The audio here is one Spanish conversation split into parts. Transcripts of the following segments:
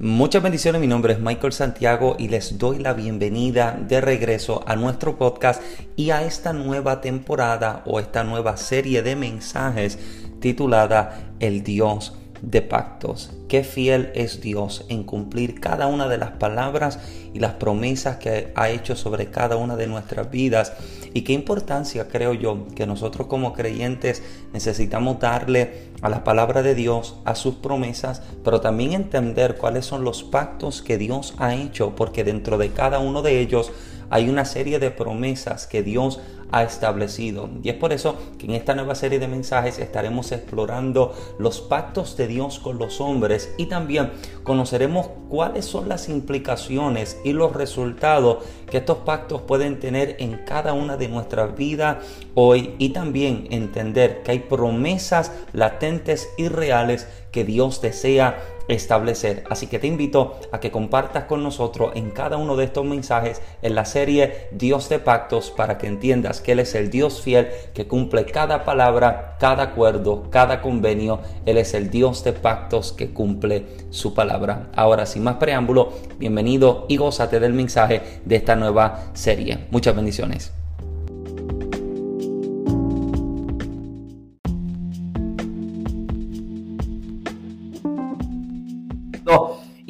Muchas bendiciones, mi nombre es Michael Santiago y les doy la bienvenida de regreso a nuestro podcast y a esta nueva temporada o esta nueva serie de mensajes titulada El Dios de pactos. Qué fiel es Dios en cumplir cada una de las palabras y las promesas que ha hecho sobre cada una de nuestras vidas. Y qué importancia creo yo que nosotros como creyentes necesitamos darle a la palabra de Dios, a sus promesas, pero también entender cuáles son los pactos que Dios ha hecho, porque dentro de cada uno de ellos hay una serie de promesas que Dios ha establecido. Y es por eso que en esta nueva serie de mensajes estaremos explorando los pactos de Dios con los hombres y también conoceremos cuáles son las implicaciones y los resultados que estos pactos pueden tener en cada una de nuestras vidas hoy y también entender que hay promesas latentes y reales que Dios desea establecer. Así que te invito a que compartas con nosotros en cada uno de estos mensajes en la serie Dios de Pactos para que entiendas que Él es el Dios fiel que cumple cada palabra, cada acuerdo, cada convenio. Él es el Dios de pactos que cumple su palabra. Ahora, sin más preámbulo, bienvenido y gózate del mensaje de esta nueva serie. Muchas bendiciones.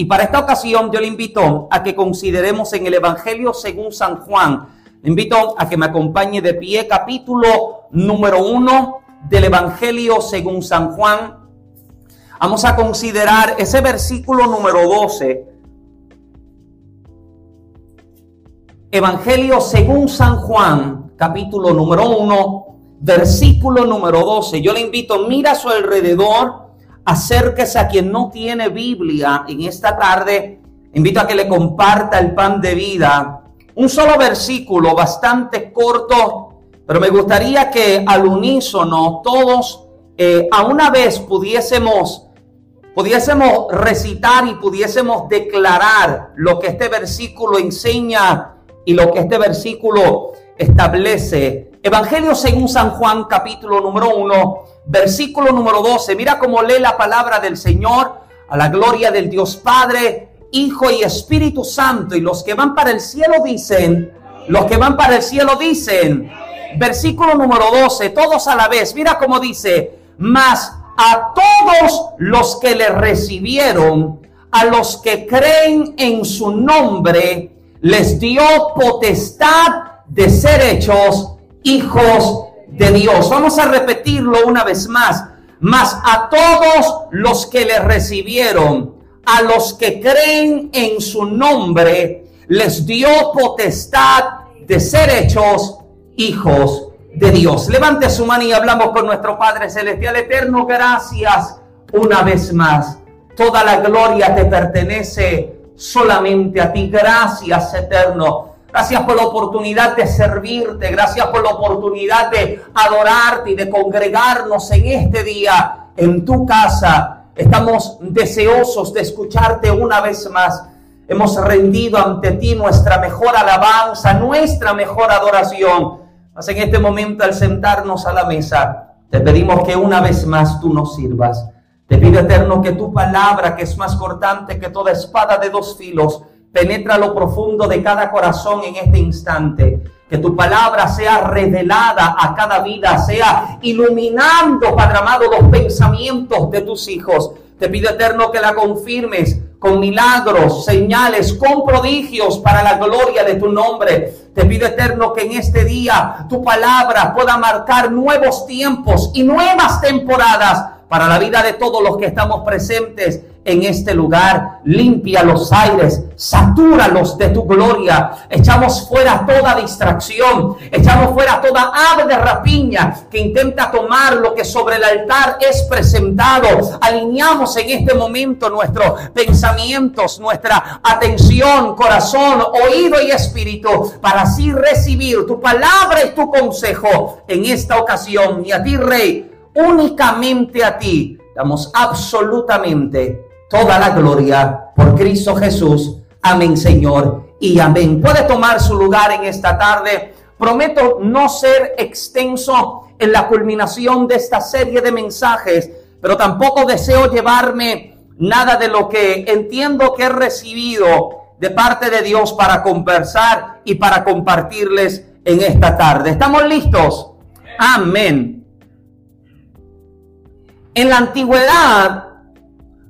Y para esta ocasión yo le invito a que consideremos en el Evangelio según San Juan. Le invito a que me acompañe de pie capítulo número uno del Evangelio según San Juan. Vamos a considerar ese versículo número 12. Evangelio según San Juan, capítulo número 1, versículo número 12. Yo le invito, mira a su alrededor acérquese a quien no tiene Biblia en esta tarde. Invito a que le comparta el pan de vida. Un solo versículo bastante corto, pero me gustaría que al unísono todos eh, a una vez pudiésemos, pudiésemos recitar y pudiésemos declarar lo que este versículo enseña y lo que este versículo establece. Evangelio según San Juan capítulo número 1 versículo número 12. Mira cómo lee la palabra del Señor a la gloria del Dios Padre, Hijo y Espíritu Santo. Y los que van para el cielo dicen, los que van para el cielo dicen, versículo número 12, todos a la vez. Mira cómo dice, mas a todos los que le recibieron, a los que creen en su nombre, les dio potestad de ser hechos hijos de Dios. Vamos a repetirlo una vez más. Mas a todos los que le recibieron, a los que creen en su nombre, les dio potestad de ser hechos hijos de Dios. Levante su mano y hablamos con nuestro Padre Celestial Eterno. Gracias una vez más. Toda la gloria te pertenece solamente a ti. Gracias, Eterno Gracias por la oportunidad de servirte. Gracias por la oportunidad de adorarte y de congregarnos en este día en tu casa. Estamos deseosos de escucharte una vez más. Hemos rendido ante ti nuestra mejor alabanza, nuestra mejor adoración. Mas en este momento al sentarnos a la mesa, te pedimos que una vez más tú nos sirvas. Te pido eterno que tu palabra, que es más cortante que toda espada de dos filos, penetra lo profundo de cada corazón en este instante. Que tu palabra sea revelada a cada vida, sea iluminando, Padre amado, los pensamientos de tus hijos. Te pido eterno que la confirmes con milagros, señales, con prodigios para la gloria de tu nombre. Te pido eterno que en este día tu palabra pueda marcar nuevos tiempos y nuevas temporadas para la vida de todos los que estamos presentes en este lugar. Limpia los aires, satúralos de tu gloria. Echamos fuera toda distracción, echamos fuera toda ave de rapiña que intenta tomar lo que sobre el altar es presentado. Alineamos en este momento nuestros pensamientos, nuestra atención, corazón, oído y espíritu para así recibir tu palabra y tu consejo en esta ocasión. Y a ti, Rey, únicamente a ti damos absolutamente toda la gloria por Cristo Jesús. Amén, Señor, y amén. Puede tomar su lugar en esta tarde. Prometo no ser extenso en la culminación de esta serie de mensajes, pero tampoco deseo llevarme nada de lo que entiendo que he recibido de parte de Dios para conversar y para compartirles en esta tarde. ¿Estamos listos? Amén. En la antigüedad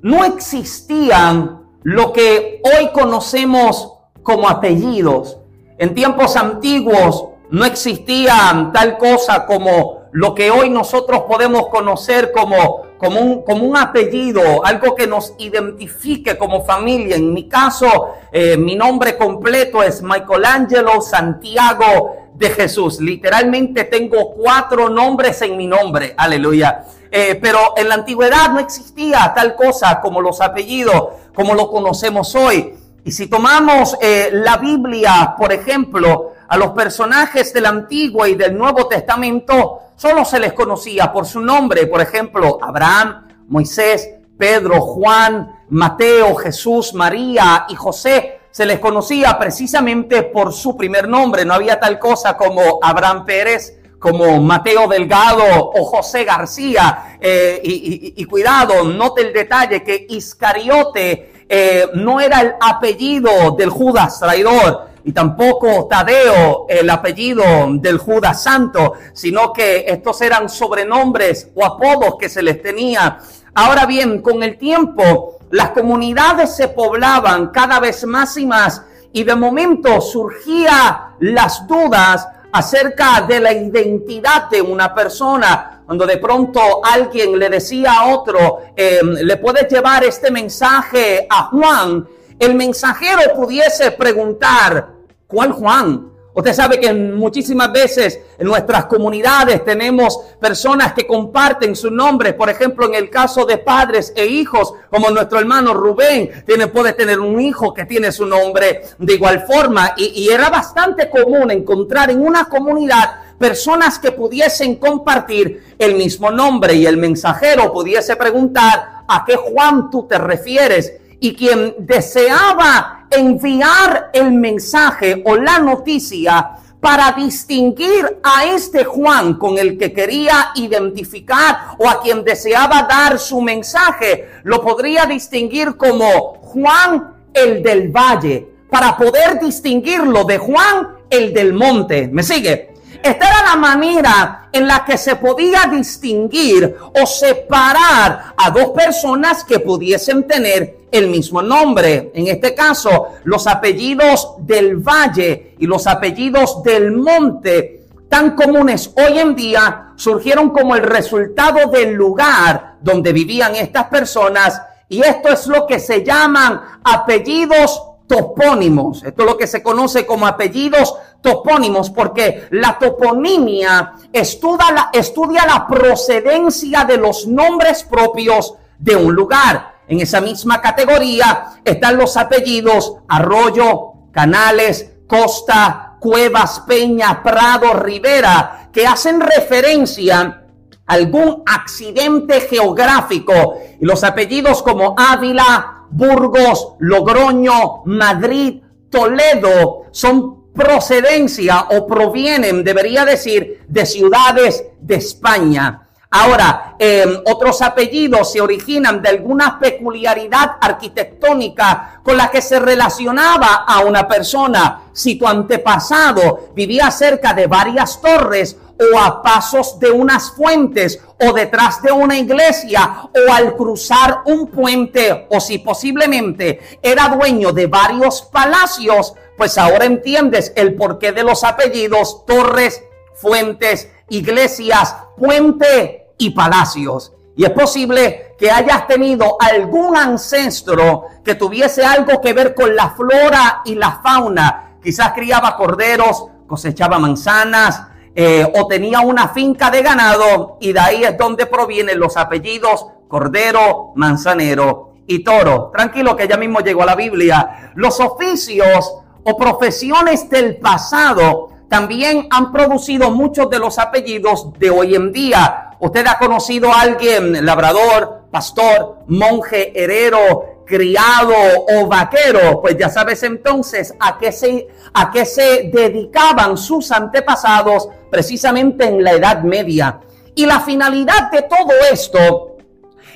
no existían lo que hoy conocemos como apellidos. En tiempos antiguos no existía tal cosa como lo que hoy nosotros podemos conocer como, como, un, como un apellido, algo que nos identifique como familia. En mi caso, eh, mi nombre completo es Michelangelo Santiago de Jesús. Literalmente tengo cuatro nombres en mi nombre. Aleluya. Eh, pero en la antigüedad no existía tal cosa como los apellidos, como lo conocemos hoy. Y si tomamos eh, la Biblia, por ejemplo, a los personajes del Antiguo y del Nuevo Testamento, solo se les conocía por su nombre. Por ejemplo, Abraham, Moisés, Pedro, Juan, Mateo, Jesús, María y José. Se les conocía precisamente por su primer nombre. No había tal cosa como Abraham Pérez, como Mateo Delgado o José García. Eh, y, cuidado, note el detalle que Iscariote eh, no era el apellido del Judas traidor y tampoco Tadeo, el apellido del Judas Santo, sino que estos eran sobrenombres o apodos que se les tenía. Ahora bien, con el tiempo, las comunidades se poblaban cada vez más y más y de momento surgían las dudas acerca de la identidad de una persona. Cuando de pronto alguien le decía a otro, em, le puedes llevar este mensaje a Juan, el mensajero pudiese preguntar, ¿cuál Juan? Usted sabe que muchísimas veces en nuestras comunidades tenemos personas que comparten su nombre. Por ejemplo, en el caso de padres e hijos, como nuestro hermano Rubén, tiene, puede tener un hijo que tiene su nombre de igual forma. Y era bastante común encontrar en una comunidad personas que pudiesen compartir el mismo nombre y el mensajero pudiese preguntar a qué Juan tú te refieres y quien deseaba enviar el mensaje o la noticia para distinguir a este Juan con el que quería identificar o a quien deseaba dar su mensaje, lo podría distinguir como Juan el del valle, para poder distinguirlo de Juan el del monte. ¿Me sigue? Esta era la manera en la que se podía distinguir o separar a dos personas que pudiesen tener el mismo nombre. En este caso, los apellidos del valle y los apellidos del monte, tan comunes hoy en día, surgieron como el resultado del lugar donde vivían estas personas. Y esto es lo que se llaman apellidos topónimos. Esto es lo que se conoce como apellidos topónimos, porque la toponimia estudia la, estudia la procedencia de los nombres propios de un lugar. En esa misma categoría están los apellidos Arroyo, Canales, Costa, Cuevas, Peña, Prado, Rivera, que hacen referencia a algún accidente geográfico. Y los apellidos como Ávila, Burgos, Logroño, Madrid, Toledo son procedencia o provienen, debería decir, de ciudades de España. Ahora, em, otros apellidos se originan de alguna peculiaridad arquitectónica con la que se relacionaba a una persona. Si tu antepasado vivía cerca de varias torres o a pasos de unas fuentes o detrás de una iglesia o al cruzar un puente o si posiblemente era dueño de varios palacios, pues ahora entiendes el porqué de los apellidos torres, fuentes, iglesias, puente y palacios. Y es posible que hayas tenido algún ancestro que tuviese algo que ver con la flora y la fauna. Quizás criaba corderos, cosechaba manzanas, eh, o tenía una finca de ganado y de ahí es donde provienen los apellidos Cordero, Manzanero y Toro. Tranquilo que ya mismo llegó a la Biblia. Los oficios o profesiones del pasado también han producido muchos de los apellidos de hoy en día. Usted ha conocido a alguien, labrador, pastor, monje, herero, criado o vaquero, pues ya sabes entonces a qué se, a qué se dedicaban sus antepasados precisamente en la Edad Media. Y la finalidad de todo esto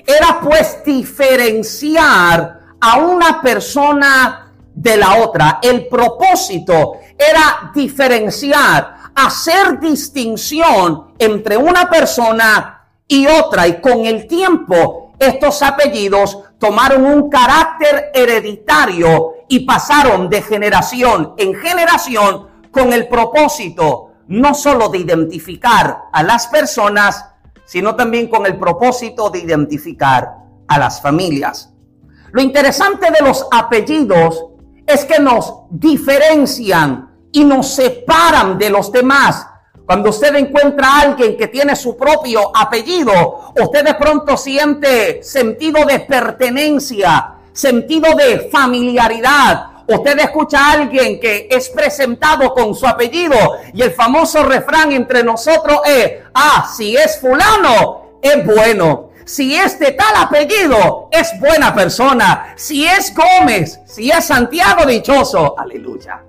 era pues diferenciar a una persona de la otra. El propósito era diferenciar, hacer distinción entre una persona y otra. Y con el tiempo, estos apellidos tomaron un carácter hereditario y pasaron de generación en generación con el propósito no solo de identificar a las personas, sino también con el propósito de identificar a las familias. Lo interesante de los apellidos es que nos diferencian y nos separan de los demás. Cuando usted encuentra a alguien que tiene su propio apellido, usted de pronto siente sentido de pertenencia, sentido de familiaridad, Usted escucha a alguien que es presentado con su apellido y el famoso refrán entre nosotros es, ah, si es fulano, es bueno. Si es de tal apellido, es buena persona. Si es Gómez, si es Santiago dichoso, aleluya.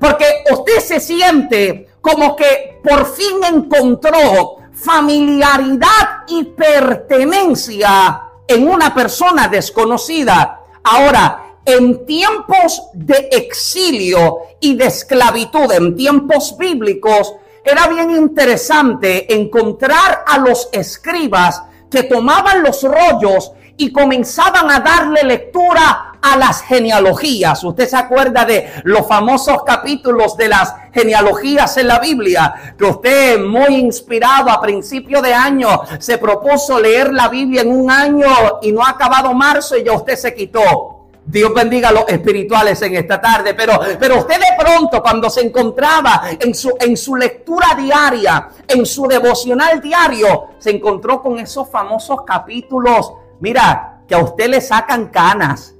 Porque usted se siente como que por fin encontró familiaridad y pertenencia en una persona desconocida. Ahora, en tiempos de exilio y de esclavitud, en tiempos bíblicos, era bien interesante encontrar a los escribas que tomaban los rollos y comenzaban a darle lectura a las genealogías. Usted se acuerda de los famosos capítulos de las genealogías en la Biblia, que usted muy inspirado a principio de año se propuso leer la Biblia en un año y no ha acabado marzo y ya usted se quitó. Dios bendiga a los espirituales en esta tarde, pero, pero usted de pronto cuando se encontraba en su, en su lectura diaria, en su devocional diario, se encontró con esos famosos capítulos, mira, que a usted le sacan canas,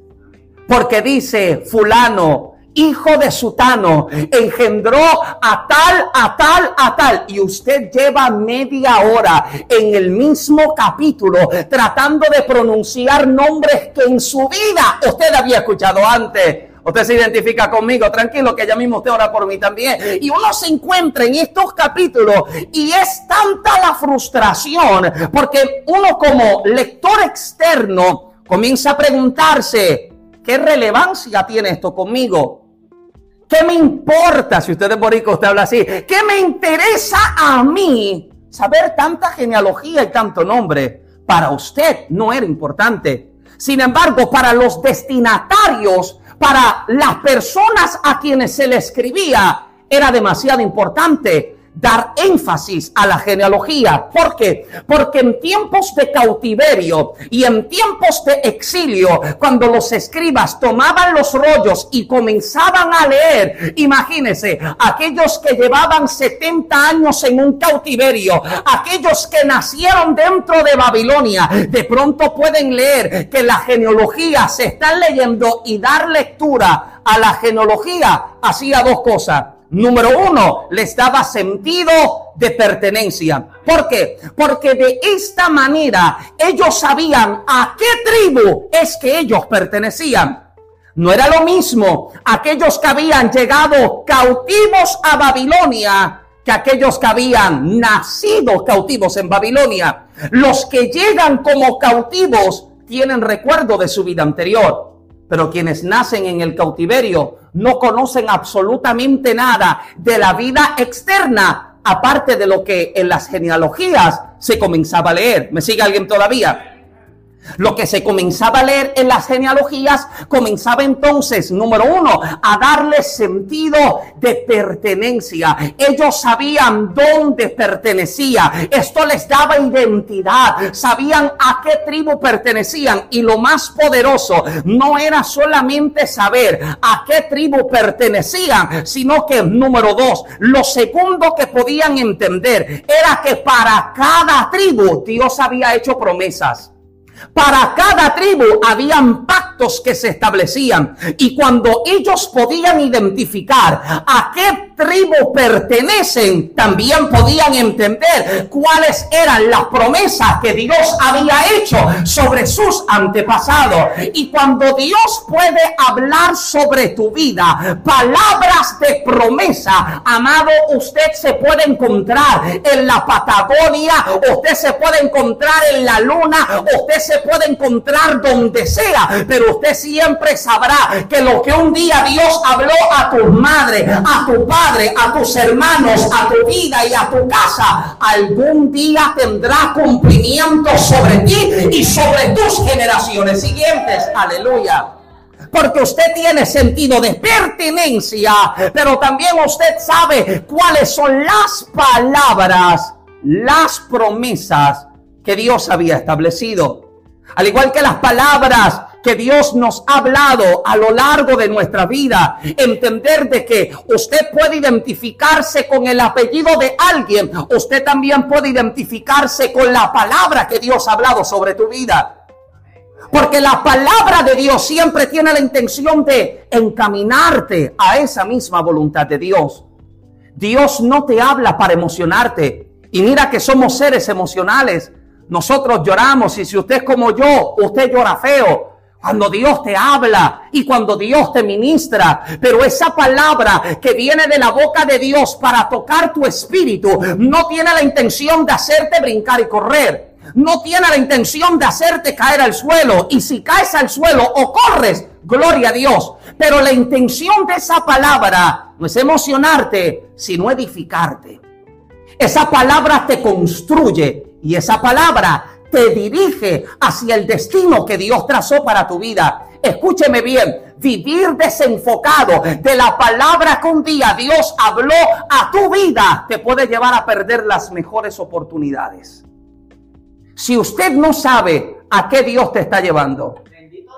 porque dice fulano, hijo de Sutano, engendró a tal, a tal, a tal. Y usted lleva media hora en el mismo capítulo tratando de pronunciar nombres que en su vida usted había escuchado antes. Usted se identifica conmigo, tranquilo, que ya mismo usted ora por mí también. Y uno se encuentra en estos capítulos y es tanta la frustración porque uno como lector externo comienza a preguntarse, ¿qué relevancia tiene esto conmigo? ¿Qué me importa si usted es borico, usted habla así? ¿Qué me interesa a mí saber tanta genealogía y tanto nombre? Para usted no era importante. Sin embargo, para los destinatarios, para las personas a quienes se le escribía, era demasiado importante dar énfasis a la genealogía. ¿Por qué? Porque en tiempos de cautiverio y en tiempos de exilio, cuando los escribas tomaban los rollos y comenzaban a leer, imagínense, aquellos que llevaban 70 años en un cautiverio, aquellos que nacieron dentro de Babilonia, de pronto pueden leer que la genealogía se están leyendo y dar lectura a la genealogía hacía dos cosas Número uno, les daba sentido de pertenencia. ¿Por qué? Porque de esta manera ellos sabían a qué tribu es que ellos pertenecían. No era lo mismo aquellos que habían llegado cautivos a Babilonia que aquellos que habían nacido cautivos en Babilonia. Los que llegan como cautivos tienen recuerdo de su vida anterior. Pero quienes nacen en el cautiverio no conocen absolutamente nada de la vida externa, aparte de lo que en las genealogías se comenzaba a leer. ¿Me sigue alguien todavía? Lo que se comenzaba a leer en las genealogías comenzaba entonces, número uno, a darle sentido de pertenencia. Ellos sabían dónde pertenecía. Esto les daba identidad. Sabían a qué tribu pertenecían. Y lo más poderoso no era solamente saber a qué tribu pertenecían, sino que, número dos, lo segundo que podían entender era que para cada tribu Dios había hecho promesas. Para cada tribu habían pactos que se establecían y cuando ellos podían identificar a qué tribu pertenecen, también podían entender cuáles eran las promesas que Dios había hecho sobre sus antepasados. Y cuando Dios puede hablar sobre tu vida, palabras de promesa, amado, usted se puede encontrar en la Patagonia, usted se puede encontrar en la luna, usted se puede encontrar donde sea, pero usted siempre sabrá que lo que un día Dios habló a tu madre, a tu padre, a tus hermanos, a tu vida y a tu casa, algún día tendrá cumplimiento sobre ti y sobre tus generaciones siguientes. Aleluya porque usted tiene sentido de pertenencia, pero también usted sabe cuáles son las palabras, las promesas que Dios había establecido. Al igual que las palabras que Dios nos ha hablado a lo largo de nuestra vida. Entender de que usted puede identificarse con el apellido de alguien. Usted también puede identificarse con la palabra que Dios ha hablado sobre tu vida. Porque la palabra de Dios siempre tiene la intención de encaminarte a esa misma voluntad de Dios. Dios no te habla para emocionarte. Y mira que somos seres emocionales. Nosotros lloramos y si usted es como yo, usted llora feo. Cuando Dios te habla y cuando Dios te ministra, pero esa palabra que viene de la boca de Dios para tocar tu espíritu no tiene la intención de hacerte brincar y correr. No tiene la intención de hacerte caer al suelo. Y si caes al suelo o corres, gloria a Dios. Pero la intención de esa palabra no es emocionarte, sino edificarte. Esa palabra te construye y esa palabra te dirige hacia el destino que Dios trazó para tu vida. Escúcheme bien, vivir desenfocado de la palabra que un día Dios habló a tu vida te puede llevar a perder las mejores oportunidades. Si usted no sabe a qué Dios te está llevando,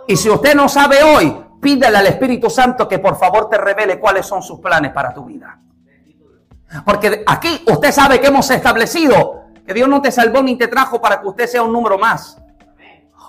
y si usted no sabe hoy, pídele al Espíritu Santo que por favor te revele cuáles son sus planes para tu vida. Porque aquí usted sabe que hemos establecido que Dios no te salvó ni te trajo para que usted sea un número más.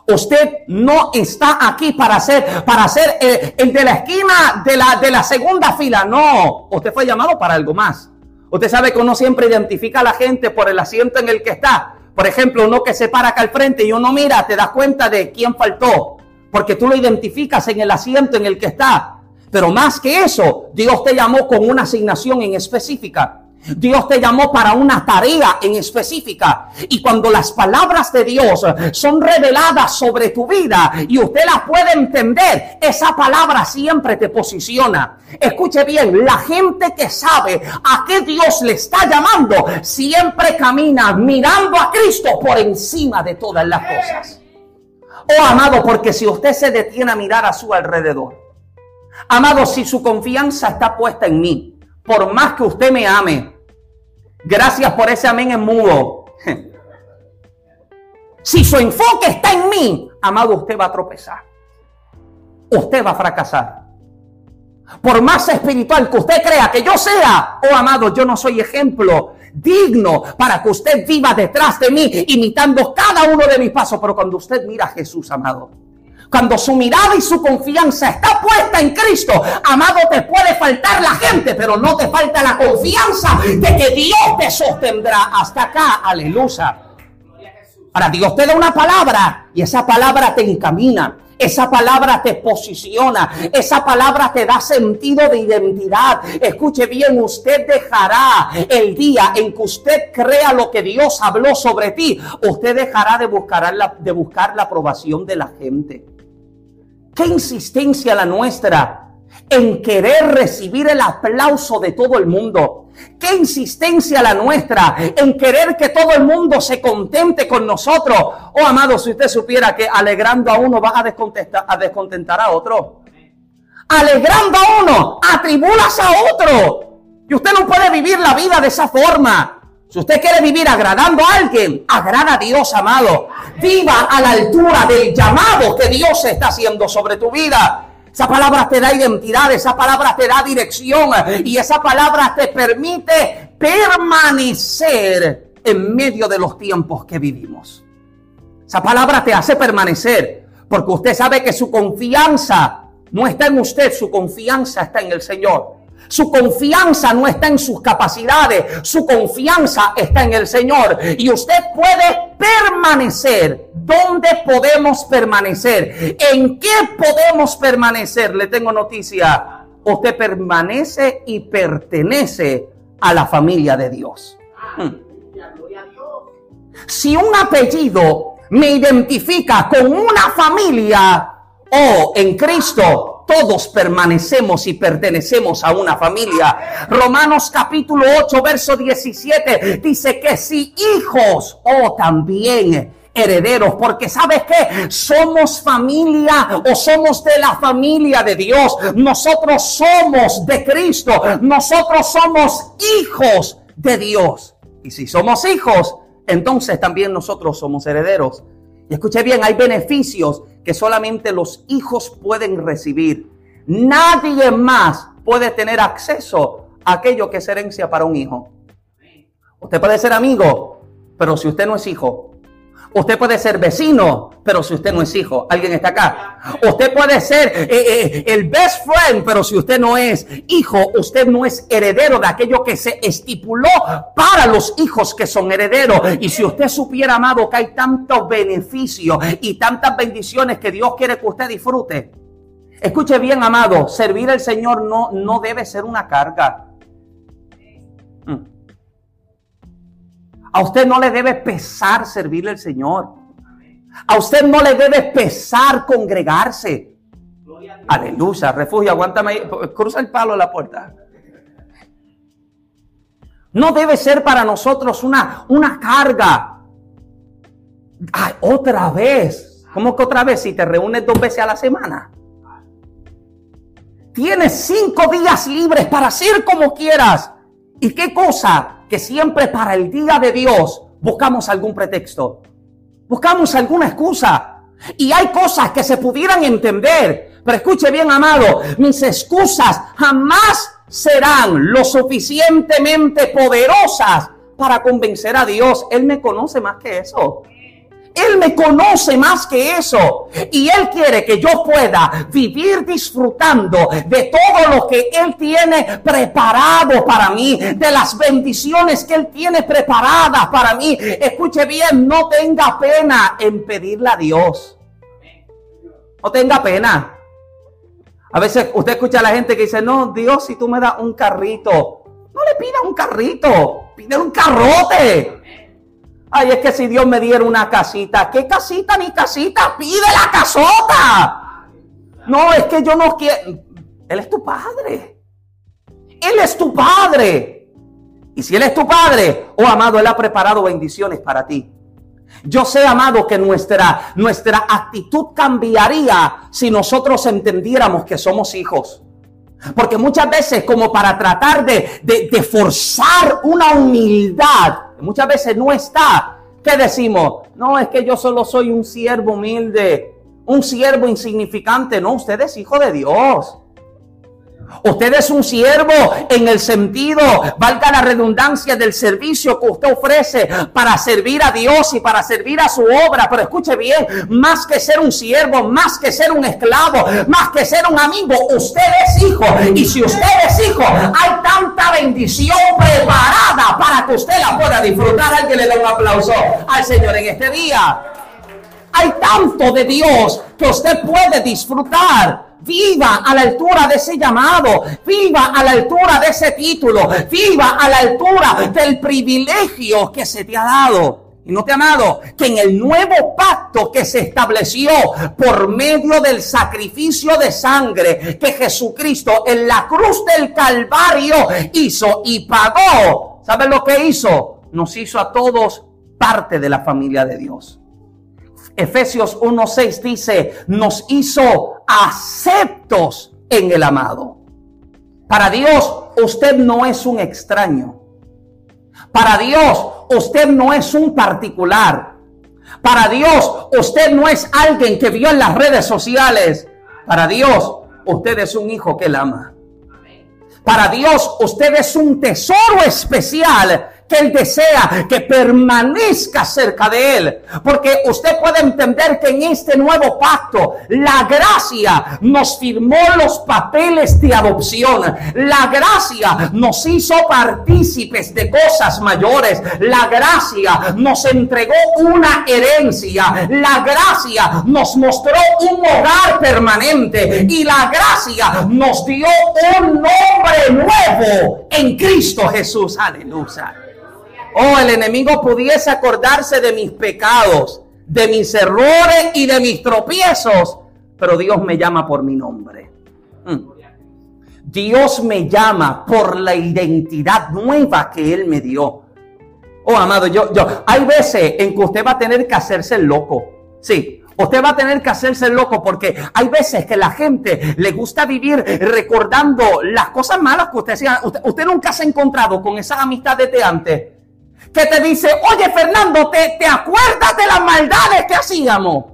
Usted no está aquí para ser, para ser eh, el, de la esquina de la, de la segunda fila. No, usted fue llamado para algo más. Usted sabe que uno siempre identifica a la gente por el asiento en el que está. Por ejemplo, uno que se para acá al frente y uno mira, te das cuenta de quién faltó. Porque tú lo identificas en el asiento en el que está. Pero más que eso, Dios te llamó con una asignación en específica. Dios te llamó para una tarea en específica. Y cuando las palabras de Dios son reveladas sobre tu vida y usted la puede entender, esa palabra siempre te posiciona. Escuche bien, la gente que sabe a qué Dios le está llamando, siempre camina mirando a Cristo por encima de todas las cosas. Oh amado, porque si usted se detiene a mirar a su alrededor, amado, si su confianza está puesta en mí, por más que usted me ame, gracias por ese amén en mudo. Si su enfoque está en mí, amado, usted va a tropezar. Usted va a fracasar. Por más espiritual que usted crea que yo sea, oh amado, yo no soy ejemplo digno para que usted viva detrás de mí, imitando cada uno de mis pasos. Pero cuando usted mira a Jesús, amado, cuando su mirada y su confianza está puesta en Cristo, amado, te puede faltar la gente, pero no te falta la confianza de que Dios te sostendrá hasta acá. Aleluya. Para Dios te da una palabra y esa palabra te encamina. Esa palabra te posiciona, esa palabra te da sentido de identidad. Escuche bien, usted dejará el día en que usted crea lo que Dios habló sobre ti. Usted dejará de buscar la, de buscar la aprobación de la gente. Qué insistencia la nuestra en querer recibir el aplauso de todo el mundo. Qué insistencia la nuestra en querer que todo el mundo se contente con nosotros. Oh, amado, si usted supiera que alegrando a uno vas a descontentar a, descontentar a otro. Alegrando a uno, atribulas a otro. Y usted no puede vivir la vida de esa forma. Si usted quiere vivir agradando a alguien, agrada a Dios, amado. Viva a la altura del llamado que Dios está haciendo sobre tu vida. Esa palabra te da identidad, esa palabra te da dirección y esa palabra te permite permanecer en medio de los tiempos que vivimos. Esa palabra te hace permanecer porque usted sabe que su confianza no está en usted, su confianza está en el Señor. Su confianza no está en sus capacidades, su confianza está en el Señor. Y usted puede permanecer. ¿Dónde podemos permanecer? ¿En qué podemos permanecer? Le tengo noticia. Usted permanece y pertenece a la familia de Dios. Si un apellido me identifica con una familia, o oh, en Cristo todos permanecemos y pertenecemos a una familia. Romanos capítulo 8, verso 17 dice que si hijos o oh, también herederos, porque sabes que somos familia o somos de la familia de Dios. Nosotros somos de Cristo. Nosotros somos hijos de Dios. Y si somos hijos, entonces también nosotros somos herederos. Y escuche bien, hay beneficios que solamente los hijos pueden recibir. Nadie más puede tener acceso a aquello que es herencia para un hijo. Usted puede ser amigo, pero si usted no es hijo, Usted puede ser vecino, pero si usted no es hijo, alguien está acá. Usted puede ser eh, eh, el best friend, pero si usted no es hijo, usted no es heredero de aquello que se estipuló para los hijos que son herederos. Y si usted supiera, amado, que hay tantos beneficios y tantas bendiciones que Dios quiere que usted disfrute. Escuche bien, amado, servir al Señor no, no debe ser una carga. Mm. A usted no le debe pesar servirle al Señor. A usted no le debe pesar congregarse. Aleluya, refugio, aguántame, cruza el palo de la puerta. No debe ser para nosotros una, una carga. Ay, otra vez. ¿Cómo que otra vez? Si te reúnes dos veces a la semana. Tienes cinco días libres para hacer como quieras. ¿Y qué cosa? Que siempre para el día de Dios buscamos algún pretexto, buscamos alguna excusa. Y hay cosas que se pudieran entender, pero escuche bien, amado, mis excusas jamás serán lo suficientemente poderosas para convencer a Dios. Él me conoce más que eso. Él me conoce más que eso. Y Él quiere que yo pueda vivir disfrutando de todo lo que Él tiene preparado para mí, de las bendiciones que Él tiene preparadas para mí. Escuche bien, no tenga pena en pedirle a Dios. No tenga pena. A veces usted escucha a la gente que dice, no, Dios, si tú me das un carrito, no le pida un carrito, pide un carrote. Ay, es que si Dios me diera una casita, ¿qué casita ni casita? Pide la casota. No, es que yo no quiero. Él es tu padre. Él es tu padre. Y si Él es tu padre, oh amado, Él ha preparado bendiciones para ti. Yo sé, amado, que nuestra, nuestra actitud cambiaría si nosotros entendiéramos que somos hijos. Porque muchas veces, como para tratar de, de, de forzar una humildad, muchas veces no está. ¿Qué decimos? No, es que yo solo soy un siervo humilde, un siervo insignificante. No, usted es hijo de Dios. Usted es un siervo en el sentido, valga la redundancia del servicio que usted ofrece para servir a Dios y para servir a su obra. Pero escuche bien, más que ser un siervo, más que ser un esclavo, más que ser un amigo, usted es hijo. Y si usted es hijo, hay tanta bendición preparada para que usted la pueda disfrutar. Alguien le da un aplauso al Señor en este día. Hay tanto de Dios que usted puede disfrutar. Viva a la altura de ese llamado. Viva a la altura de ese título. Viva a la altura del privilegio que se te ha dado. Y no te ha dado que en el nuevo pacto que se estableció por medio del sacrificio de sangre que Jesucristo en la cruz del Calvario hizo y pagó. ¿Sabes lo que hizo? Nos hizo a todos parte de la familia de Dios. Efesios 1.6 dice, nos hizo aceptos en el amado. Para Dios, usted no es un extraño. Para Dios, usted no es un particular. Para Dios, usted no es alguien que vio en las redes sociales. Para Dios, usted es un hijo que él ama. Para Dios, usted es un tesoro especial que Él desea que permanezca cerca de Él. Porque usted puede entender que en este nuevo pacto la gracia nos firmó los papeles de adopción. La gracia nos hizo partícipes de cosas mayores. La gracia nos entregó una herencia. La gracia nos mostró un hogar permanente. Y la gracia nos dio un nombre nuevo en Cristo Jesús. Aleluya. Oh, el enemigo pudiese acordarse de mis pecados, de mis errores y de mis tropiezos, pero Dios me llama por mi nombre. Mm. Dios me llama por la identidad nueva que Él me dio. Oh, amado, yo, yo, hay veces en que usted va a tener que hacerse el loco. Sí, Usted va a tener que hacerse loco porque hay veces que la gente le gusta vivir recordando las cosas malas que usted hacía. Usted, nunca se ha encontrado con esas amistades de antes que te dice, oye Fernando, ¿te, ¿te acuerdas de las maldades que hacíamos?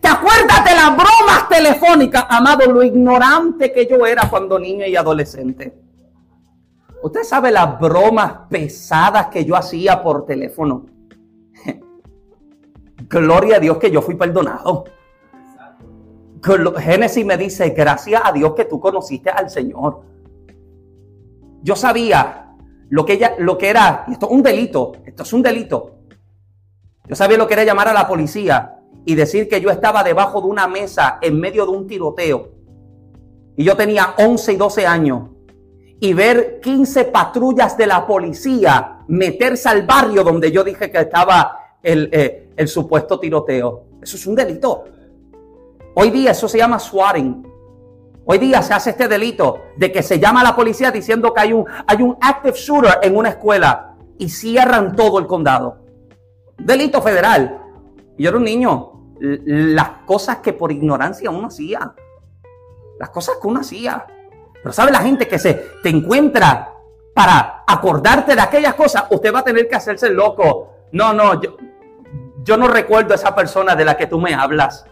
¿Te acuerdas de las bromas telefónicas? Amado, lo ignorante que yo era cuando niño y adolescente. Usted sabe las bromas pesadas que yo hacía por teléfono. Gloria a Dios que yo fui perdonado. Génesis me dice, gracias a Dios que tú conociste al Señor. Yo sabía lo que, ella, lo que era, y esto es un delito, esto es un delito. Yo sabía lo que era llamar a la policía y decir que yo estaba debajo de una mesa en medio de un tiroteo. Y yo tenía 11 y 12 años. Y ver 15 patrullas de la policía meterse al barrio donde yo dije que estaba el, eh, el supuesto tiroteo. Eso es un delito. Hoy día eso se llama swatting. Hoy día se hace este delito de que se llama a la policía diciendo que hay un, hay un active shooter en una escuela y cierran todo el condado. Delito federal. yo era un niño. Las cosas que por ignorancia uno hacía. Las cosas que uno hacía. Pero sabe la gente que se te encuentra para acordarte de aquellas cosas, usted va a tener que hacerse loco. No, no, yo, yo no recuerdo a esa persona de la que tú me hablas.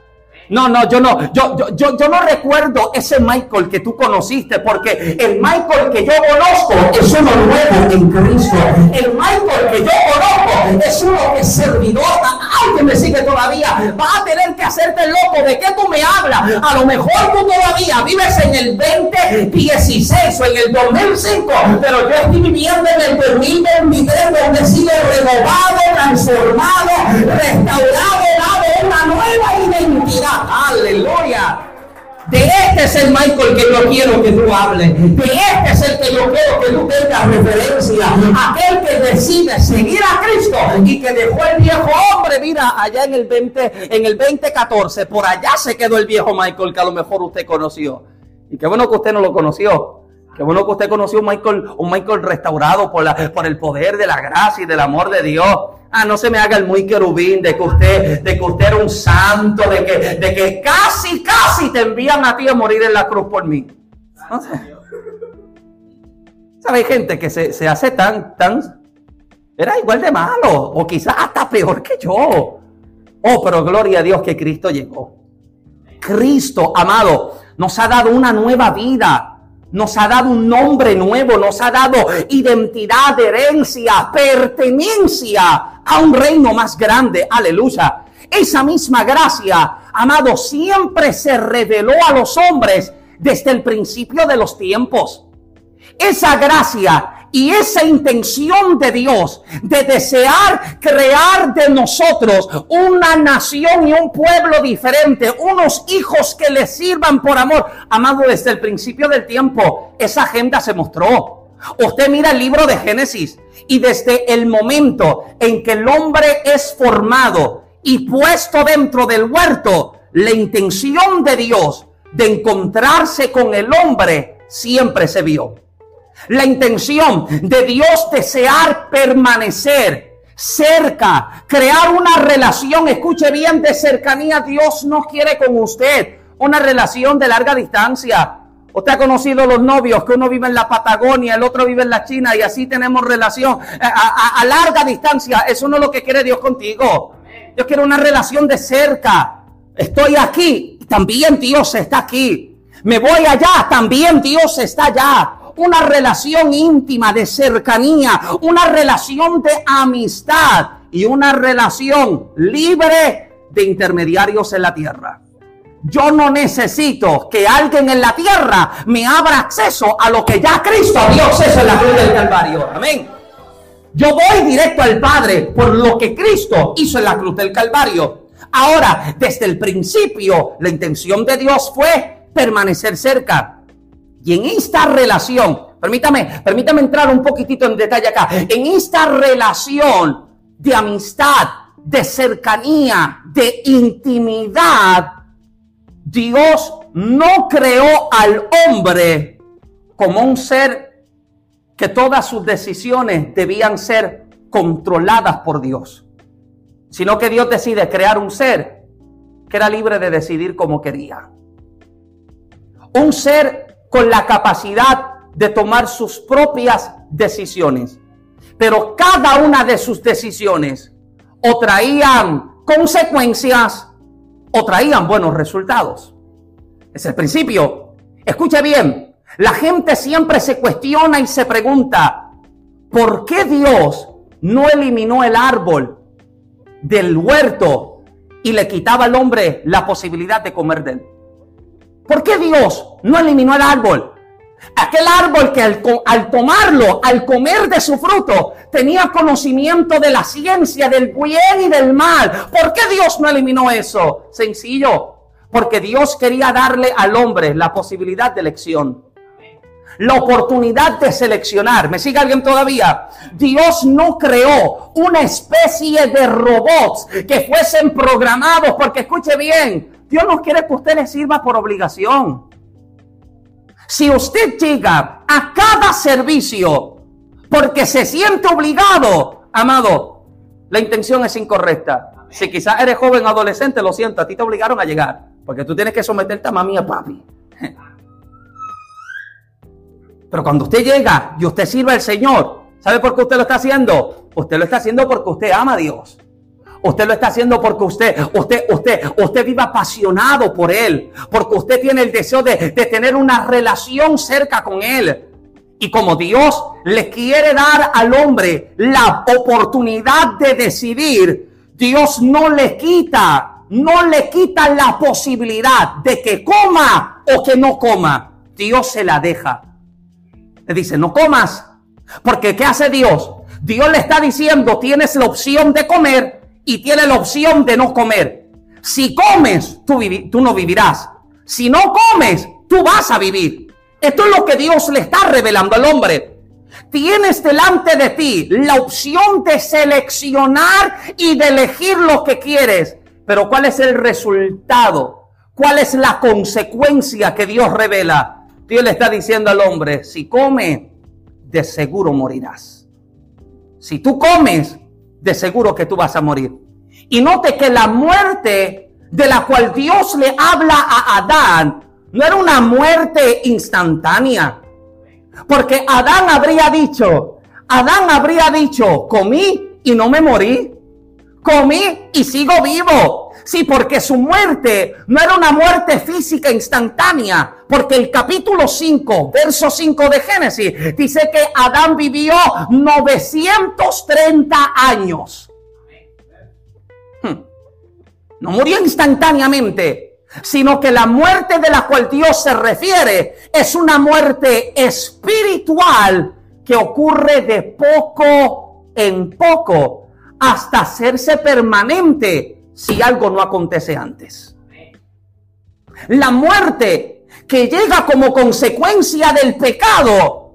No, no, yo no, yo, yo, yo, yo no recuerdo ese Michael que tú conociste, porque el Michael que yo conozco es uno nuevo en Cristo. El Michael que yo conozco es uno que es servidor. Alguien me sigue todavía. Va a tener que hacerte loco. ¿De qué tú me hablas? A lo mejor tú todavía vives en el 2016 o en el 2005, pero yo estoy viviendo en el 2023 donde he sido renovado, transformado, restaurado, Aleluya. De este es el Michael que yo quiero que tú hables. De este es el que yo quiero que tú tengas referencia. Aquel que decide seguir a Cristo y que dejó el viejo hombre. Mira, allá en el 20, en el 2014, por allá se quedó el viejo Michael que a lo mejor usted conoció. Y qué bueno que usted no lo conoció. Qué bueno que usted conoció un Michael, un Michael restaurado por, la, por el poder de la gracia y del amor de Dios. Ah, no se me haga el muy querubín de que usted, de que usted era un santo, de que, de que casi, casi te envían a ti a morir en la cruz por mí. No ¿Sabe? Hay gente que se, se hace tan, tan, era igual de malo, o quizás hasta peor que yo. Oh, pero gloria a Dios que Cristo llegó. Cristo, amado, nos ha dado una nueva vida nos ha dado un nombre nuevo, nos ha dado identidad, herencia, pertenencia a un reino más grande. Aleluya. Esa misma gracia, amado, siempre se reveló a los hombres desde el principio de los tiempos. Esa gracia y esa intención de Dios de desear crear de nosotros una nación y un pueblo diferente, unos hijos que le sirvan por amor. Amado, desde el principio del tiempo, esa agenda se mostró. Usted mira el libro de Génesis y desde el momento en que el hombre es formado y puesto dentro del huerto, la intención de Dios de encontrarse con el hombre siempre se vio. La intención de Dios desear permanecer cerca, crear una relación, escuche bien, de cercanía. Dios no quiere con usted una relación de larga distancia. Usted ha conocido los novios, que uno vive en la Patagonia, el otro vive en la China y así tenemos relación a, a larga distancia. Eso no es lo que quiere Dios contigo. Dios quiere una relación de cerca. Estoy aquí, también Dios está aquí. Me voy allá, también Dios está allá. Una relación íntima de cercanía, una relación de amistad y una relación libre de intermediarios en la tierra. Yo no necesito que alguien en la tierra me abra acceso a lo que ya Cristo dio acceso en la cruz del Calvario. Amén. Yo voy directo al Padre por lo que Cristo hizo en la cruz del Calvario. Ahora, desde el principio, la intención de Dios fue permanecer cerca. Y en esta relación, permítame, permítame entrar un poquitito en detalle acá. En esta relación de amistad, de cercanía, de intimidad, Dios no creó al hombre como un ser que todas sus decisiones debían ser controladas por Dios, sino que Dios decide crear un ser que era libre de decidir como quería. Un ser con la capacidad de tomar sus propias decisiones. Pero cada una de sus decisiones o traían consecuencias o traían buenos resultados. Es el principio. Escuche bien, la gente siempre se cuestiona y se pregunta, ¿por qué Dios no eliminó el árbol del huerto y le quitaba al hombre la posibilidad de comer de él? ¿Por qué Dios no eliminó el árbol? Aquel árbol que al, al, tomarlo, al comer de su fruto, tenía conocimiento de la ciencia, del bien y del mal. ¿Por qué Dios no eliminó eso? Sencillo. Porque Dios quería darle al hombre la posibilidad de elección. La oportunidad de seleccionar. ¿Me sigue alguien todavía? Dios no creó una especie de robots que fuesen programados. Porque escuche bien, Dios no quiere que usted le sirva por obligación. Si usted llega a cada servicio porque se siente obligado, amado, la intención es incorrecta. Si quizás eres joven adolescente, lo siento, a ti te obligaron a llegar. Porque tú tienes que someterte a mami y a papi. Pero cuando usted llega y usted sirve al Señor, ¿sabe por qué usted lo está haciendo? Usted lo está haciendo porque usted ama a Dios. Usted lo está haciendo porque usted, usted, usted, usted vive apasionado por Él. Porque usted tiene el deseo de, de tener una relación cerca con Él. Y como Dios le quiere dar al hombre la oportunidad de decidir, Dios no le quita, no le quita la posibilidad de que coma o que no coma. Dios se la deja. Le dice, no comas. Porque ¿qué hace Dios? Dios le está diciendo, tienes la opción de comer y tiene la opción de no comer. Si comes, tú, tú no vivirás. Si no comes, tú vas a vivir. Esto es lo que Dios le está revelando al hombre. Tienes delante de ti la opción de seleccionar y de elegir lo que quieres. Pero ¿cuál es el resultado? ¿Cuál es la consecuencia que Dios revela? Dios le está diciendo al hombre, si come, de seguro morirás. Si tú comes, de seguro que tú vas a morir. Y note que la muerte de la cual Dios le habla a Adán no era una muerte instantánea. Porque Adán habría dicho, Adán habría dicho, comí y no me morí. Comí y sigo vivo. Sí, porque su muerte no era una muerte física instantánea, porque el capítulo 5, verso 5 de Génesis, dice que Adán vivió 930 años. Hmm. No murió instantáneamente, sino que la muerte de la cual Dios se refiere es una muerte espiritual que ocurre de poco en poco hasta hacerse permanente si algo no acontece antes. La muerte que llega como consecuencia del pecado.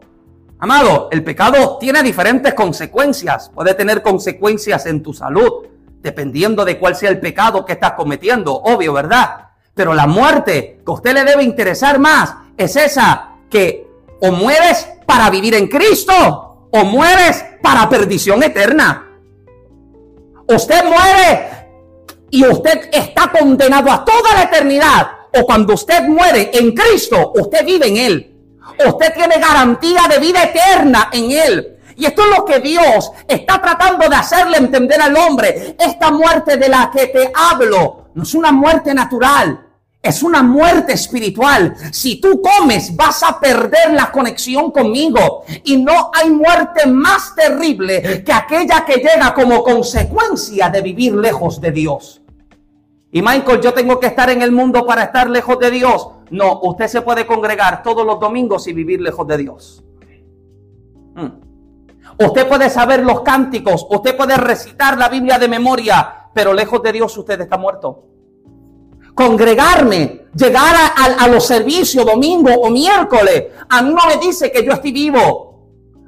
Amado, el pecado tiene diferentes consecuencias. Puede tener consecuencias en tu salud, dependiendo de cuál sea el pecado que estás cometiendo, obvio, ¿verdad? Pero la muerte que a usted le debe interesar más es esa que o mueres para vivir en Cristo o mueres para perdición eterna. Usted muere y usted está condenado a toda la eternidad, o cuando usted muere en Cristo, usted vive en Él. Usted tiene garantía de vida eterna en Él. Y esto es lo que Dios está tratando de hacerle entender al hombre. Esta muerte de la que te hablo no es una muerte natural. Es una muerte espiritual. Si tú comes, vas a perder la conexión conmigo. Y no hay muerte más terrible que aquella que llega como consecuencia de vivir lejos de Dios. Y Michael, yo tengo que estar en el mundo para estar lejos de Dios. No, usted se puede congregar todos los domingos y vivir lejos de Dios. Hmm. Usted puede saber los cánticos, usted puede recitar la Biblia de memoria, pero lejos de Dios usted está muerto congregarme, llegar a, los servicios domingo o miércoles, a mí no me dice que yo estoy vivo.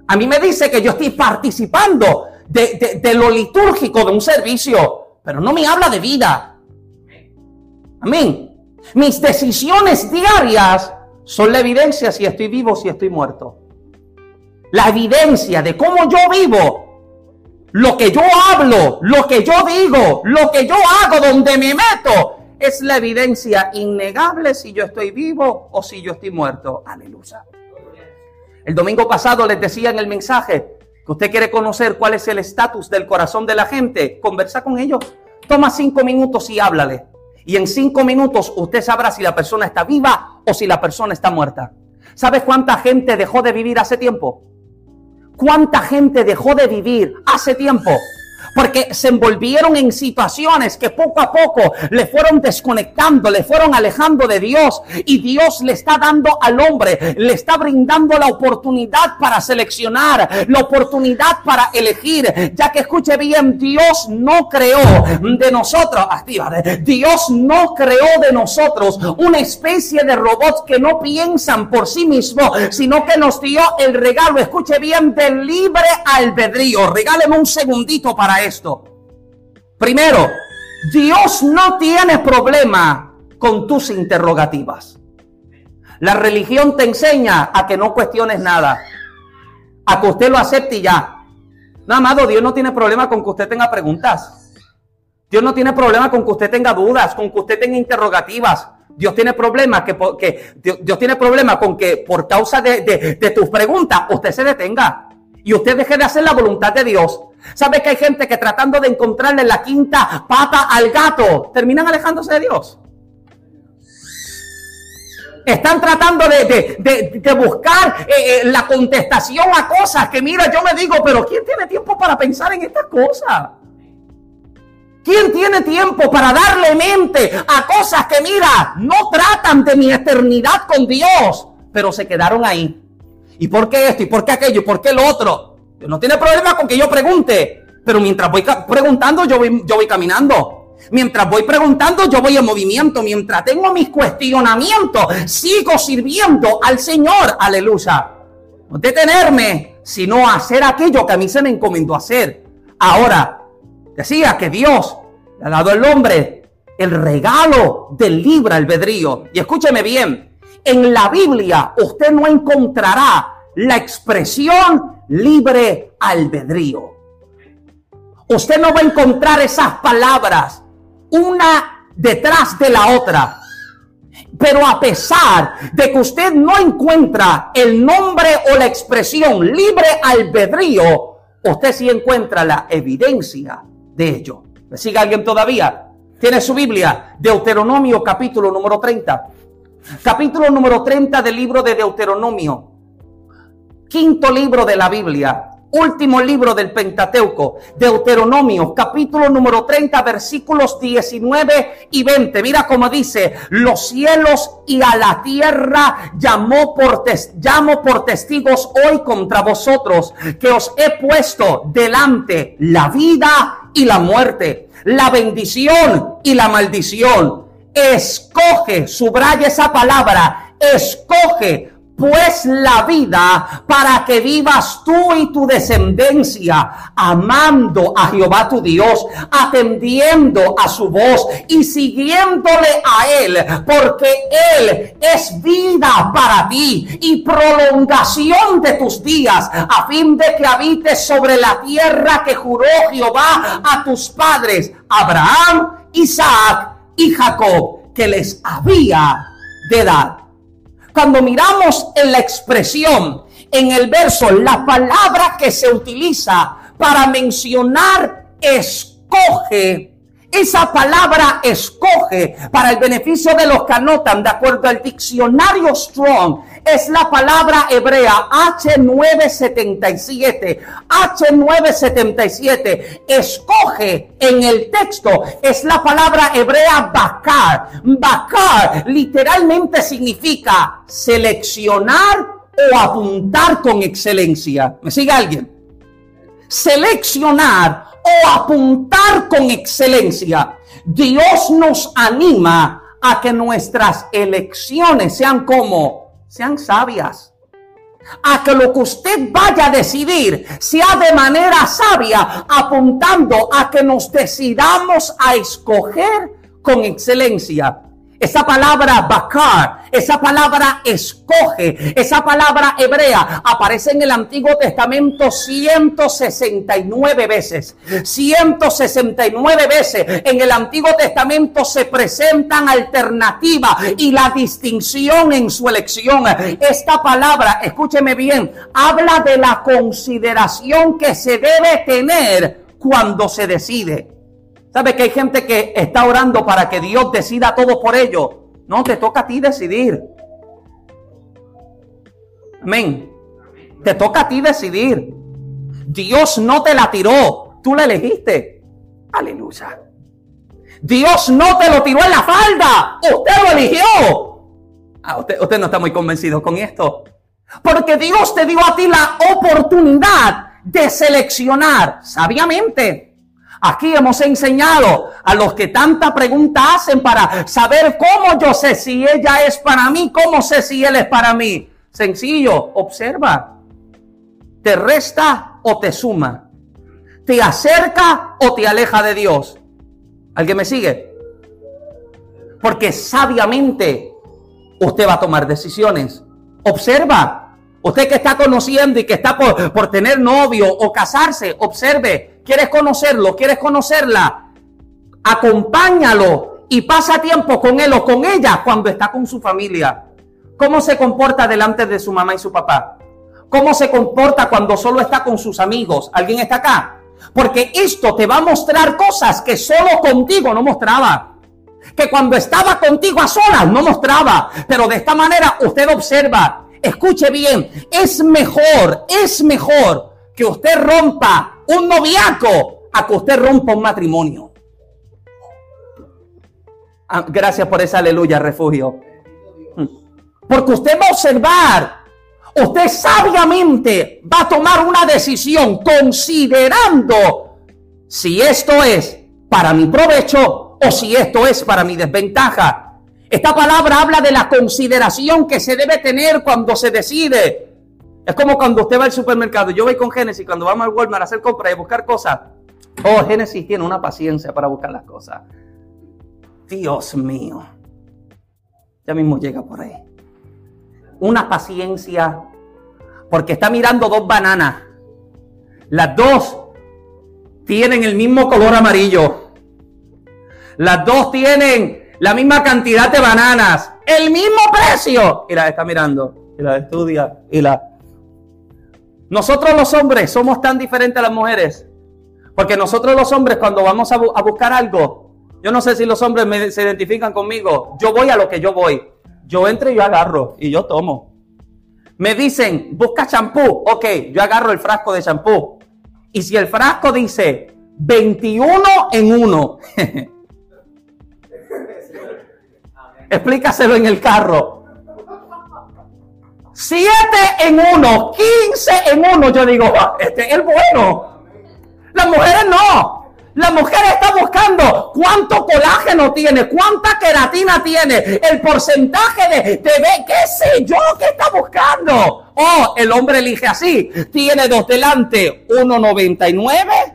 A mí me dice que yo estoy participando de lo litúrgico de un servicio, pero no me habla de vida. Amén. Mis decisiones diarias son la evidencia si estoy vivo o si estoy muerto. La evidencia de cómo yo vivo, lo que yo hablo, lo que yo digo, lo que yo hago, donde me meto, es la evidencia innegable si yo estoy vivo o si yo estoy muerto. Aleluya. El domingo pasado les decía en el mensaje que usted quiere conocer cuál es el estatus del corazón de la gente. Conversa con ellos. Toma cinco minutos y háblale. Y en cinco minutos usted sabrá si la persona está viva o si la persona está muerta. ¿Sabes cuánta gente dejó de vivir hace tiempo? ¿Cuánta gente dejó de vivir hace tiempo? Porque se envolvieron en situaciones que poco a poco le fueron desconectando, le fueron alejando de Dios y Dios le está dando al hombre, le está brindando la oportunidad para seleccionar, la oportunidad para elegir, ya que escuche bien, Dios no creó de nosotros, Dios no creó de nosotros una especie de robots que no piensan por sí mismos, sino que nos dio el regalo, escuche bien, del libre albedrío. Regáleme un segundito para esto. Primero, Dios no tiene problema con tus interrogativas. La religión te enseña a que no cuestiones nada, a que usted lo acepte y ya. No, amado, Dios no tiene problema con que usted tenga preguntas. Dios no tiene problema con que usted tenga dudas, con que usted tenga interrogativas. Dios tiene problema que, que Dios, tiene problema con que por causa de, de tus preguntas usted se detenga y usted deje de hacer la voluntad de Dios. ¿Sabe que hay gente que tratando de encontrarle la quinta pata al gato terminan alejándose de Dios? Están tratando de, buscar eh, eh, la contestación a cosas que, mira, yo me digo, pero ¿quién tiene tiempo para pensar en estas cosas? ¿Quién tiene tiempo para darle mente a cosas que, mira, no tratan de mi eternidad con Dios, pero se quedaron ahí? ¿Y por qué esto? ¿Y por qué aquello? ¿Y por qué lo otro? no tiene problema con que yo pregunte, pero mientras voy preguntando, yo voy, caminando. Mientras voy preguntando, yo voy en movimiento. Mientras tengo mis cuestionamientos, sigo sirviendo al Señor. Aleluya. No detenerme, sino hacer aquello que a mí se me encomendó hacer. Ahora, decía que Dios le ha dado al hombre el regalo del libre albedrío. Y escúcheme bien, en la Biblia usted no encontrará la expresión libre albedrío. Usted no va a encontrar esas palabras una detrás de la otra. Pero a pesar de que usted no encuentra el nombre o la expresión libre albedrío, usted sí encuentra la evidencia de ello. ¿Me sigue alguien todavía? Tiene su Biblia, Deuteronomio capítulo número 30. Capítulo número 30 del libro de Deuteronomio quinto libro de la Biblia, último libro del Pentateuco, Deuteronomio, capítulo número 30, versículos 19 y 20. Mira cómo dice, los cielos y a la tierra llamó por llamo por testigos hoy contra vosotros, que os he puesto delante la vida y la muerte, la bendición y la maldición. Escoge, subraya esa palabra, escoge pues la vida para que vivas tú y tu descendencia, amando a Jehová tu Dios, atendiendo a su voz y siguiéndole a Él, porque Él es vida para ti y prolongación de tus días, a fin de que habites sobre la tierra que juró Jehová a tus padres, Abraham, Isaac y Jacob, que les había de dar. Cuando miramos en la expresión, en el verso, la palabra que se utiliza para mencionar escoge Esa palabra escoge para el beneficio de los que anotan, de acuerdo al diccionario Strong, es la palabra hebrea H977. H977 escoge en el texto, es la palabra hebrea bakar. Bakar literalmente significa seleccionar o apuntar con excelencia. ¿Me sigue alguien? Seleccionar o apuntar con excelencia. Dios nos anima a que nuestras elecciones sean como, sean sabias. A que lo que usted vaya a decidir sea de manera sabia, apuntando a que nos decidamos a escoger con excelencia. Esa palabra bakar, esa palabra escoge, esa palabra hebrea aparece en el Antiguo Testamento 169 veces. 169 veces en el Antiguo Testamento se presentan alternativas y la distinción en su elección. Esta palabra, escúcheme bien, habla de la consideración que se debe tener cuando se decide. ¿Sabe que hay gente que está orando para que Dios decida todo por ellos? No, te toca a ti decidir. Amén. Te toca a ti decidir. Dios no te la tiró, tú la elegiste. Aleluya. Dios no te lo tiró en la falda, usted lo eligió. Ah, usted, usted no está muy convencido con esto. Porque Dios te dio a ti la oportunidad de seleccionar sabiamente. Aquí hemos enseñado a los que tanta pregunta hacen para saber cómo yo sé si ella es para mí, cómo sé si él es para mí. Sencillo, observa. ¿Te resta o te suma? ¿Te acerca o te aleja de Dios? ¿Alguien me sigue? Porque sabiamente usted va a tomar decisiones. Observa. Usted que está conociendo y que está por, por tener novio o casarse, observe ¿Quieres conocerlo? ¿Quieres conocerla? Acompáñalo y pasa tiempo con él o con ella cuando está con su familia. ¿Cómo se comporta delante de su mamá y su papá? ¿Cómo se comporta cuando solo está con sus amigos? ¿Alguien está acá? Porque esto te va a mostrar cosas que solo contigo no mostraba. Que cuando estaba contigo a solas no mostraba. Pero de esta manera usted observa, escuche bien, es mejor, es mejor que usted rompa un noviaco a que usted rompa un matrimonio. Ah, gracias por esa aleluya, refugio. Hmm. Porque usted va a observar, usted sabiamente va a tomar una decisión considerando si esto es para mi provecho o si esto es para mi desventaja. Esta palabra habla de la consideración que se debe tener cuando se decide es como cuando usted va al supermercado. Yo voy con Génesis cuando vamos al Walmart a hacer compras y buscar cosas. Oh, Génesis tiene una paciencia para buscar las cosas. Dios mío. Ya mismo llega por ahí. Una paciencia. Porque está mirando dos bananas. Las dos tienen el mismo color amarillo. Las dos tienen la misma cantidad de bananas. El mismo precio. Y la está mirando. Y la estudia. Y la nosotros los hombres somos tan diferentes a las mujeres. Porque nosotros los hombres cuando vamos a, buscar algo, yo no sé si los hombres se identifican conmigo, yo voy a lo que yo voy. Yo entro y yo agarro y yo tomo. Me dicen, busca champú. Ok, yo agarro el frasco de champú. Y si el frasco dice 21 en 1, explícaselo en el carro. 7 en 1, 15 en 1. Yo digo, ah, este es el bueno. Las mujeres no. La mujer está buscando cuánto colágeno tiene, cuánta queratina tiene, el porcentaje de, de qué sé yo, qué está buscando. Oh, el hombre elige así. Tiene dos delante, 1.99,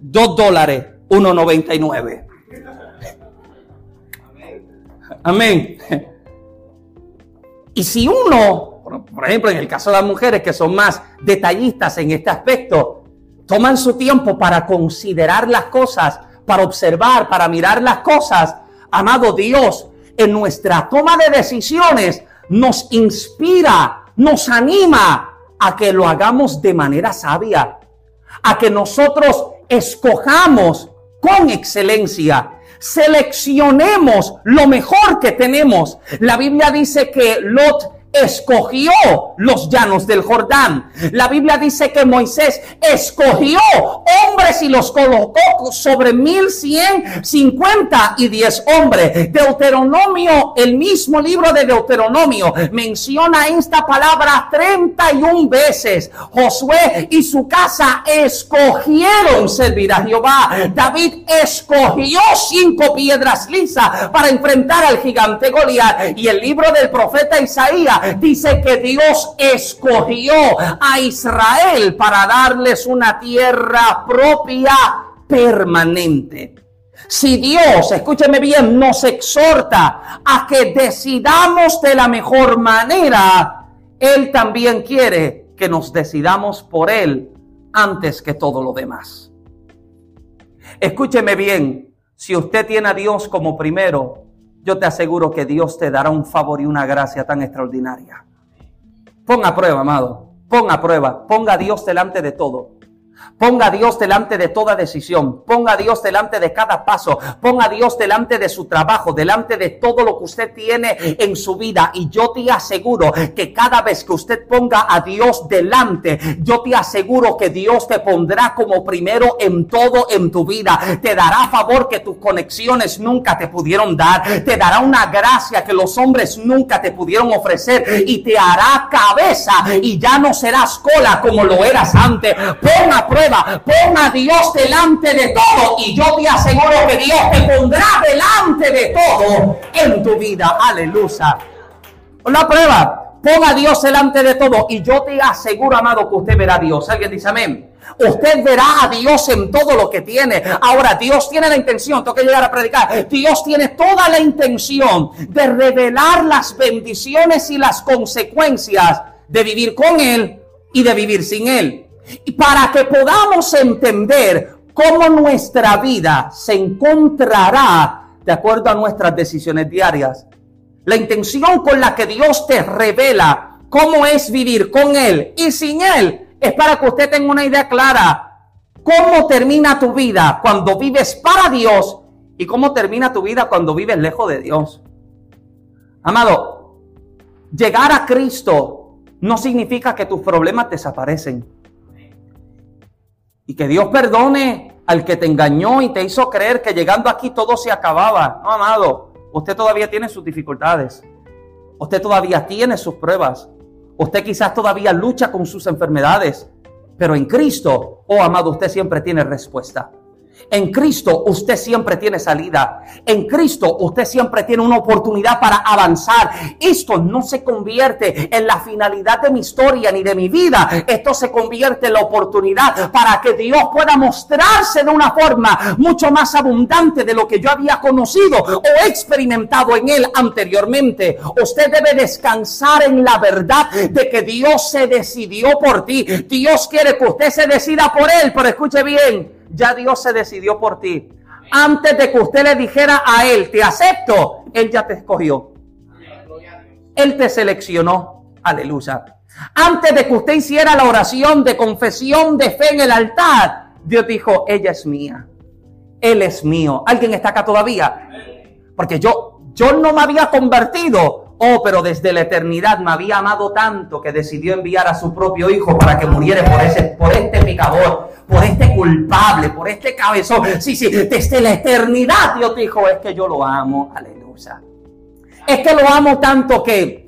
2 dólares, 1.99. Amén. Y si uno, por ejemplo, en el caso de las mujeres que son más detallistas en este aspecto, toman su tiempo para considerar las cosas, para observar, para mirar las cosas, amado Dios, en nuestra toma de decisiones nos inspira, nos anima a que lo hagamos de manera sabia, a que nosotros escojamos con excelencia. Seleccionemos lo mejor que tenemos. La Biblia dice que Lot escogió los llanos del Jordán. La Biblia dice que Moisés escogió hombres y los colocó sobre mil cien cincuenta y diez hombres. Deuteronomio, el mismo libro de Deuteronomio, menciona esta palabra 31 veces. Josué y su casa escogieron servir a Jehová. David escogió cinco piedras lisas para enfrentar al gigante Goliat. Y el libro del profeta Isaías dice que Dios escogió a Israel para darles una tierra propia permanente. Si Dios, escúcheme bien, nos exhorta a que decidamos de la mejor manera, Él también quiere que nos decidamos por Él antes que todo lo demás. Escúcheme bien, si usted tiene a Dios como primero, yo te aseguro que Dios te dará un favor y una gracia tan extraordinaria. Ponga prueba, amado. Ponga prueba. Ponga a Dios delante de todo. Ponga a Dios delante de toda decisión. Ponga a Dios delante de cada paso. Ponga a Dios delante de su trabajo, delante de todo lo que usted tiene en su vida. Y yo te aseguro que cada vez que usted ponga a Dios delante, yo te aseguro que Dios te pondrá como primero en todo en tu vida. Te dará favor que tus conexiones nunca te pudieron dar. Te dará una gracia que los hombres nunca te pudieron ofrecer. Y te hará cabeza y ya no serás cola como lo eras antes. Ponga prueba, pon a Dios delante de todo y yo te aseguro que Dios te pondrá delante de todo en tu vida. Aleluya. La prueba, pon a Dios delante de todo y yo te aseguro, amado, que usted verá a Dios. Alguien dice amén. Usted verá a Dios en todo lo que tiene. Ahora, Dios tiene la intención, tengo que llegar a predicar. Dios tiene toda la intención de revelar las bendiciones y las consecuencias de vivir con Él y de vivir sin Él. Y para que podamos entender cómo nuestra vida se encontrará de acuerdo a nuestras decisiones diarias. La intención con la que Dios te revela cómo es vivir con Él y sin Él es para que usted tenga una idea clara cómo termina tu vida cuando vives para Dios y cómo termina tu vida cuando vives lejos de Dios. Amado, llegar a Cristo no significa que tus problemas desaparecen. Y que Dios perdone al que te engañó y te hizo creer que llegando aquí todo se acababa. No, amado, usted todavía tiene sus dificultades. Usted todavía tiene sus pruebas. Usted quizás todavía lucha con sus enfermedades. Pero en Cristo, oh amado, usted siempre tiene respuesta. En Cristo usted siempre tiene salida. En Cristo usted siempre tiene una oportunidad para avanzar. Esto no se convierte en la finalidad de mi historia ni de mi vida. Esto se convierte en la oportunidad para que Dios pueda mostrarse de una forma mucho más abundante de lo que yo había conocido o experimentado en Él anteriormente. Usted debe descansar en la verdad de que Dios se decidió por ti. Dios quiere que usted se decida por Él, pero escuche bien ya Dios se decidió por ti. Antes de que usted le dijera a Él, te acepto, Él ya te escogió. Él te seleccionó. Aleluya. Antes de que usted hiciera la oración de confesión de fe en el altar, Dios dijo, ella es mía. Él es mío. ¿Alguien está acá todavía? Porque yo, yo no me había convertido Oh, pero desde la eternidad me había amado tanto que decidió enviar a su propio hijo para que muriera por ese, por este pecador, por este culpable, por este cabezón. Sí, sí, desde la eternidad Dios dijo, es que yo lo amo. Aleluya. Es que lo amo tanto que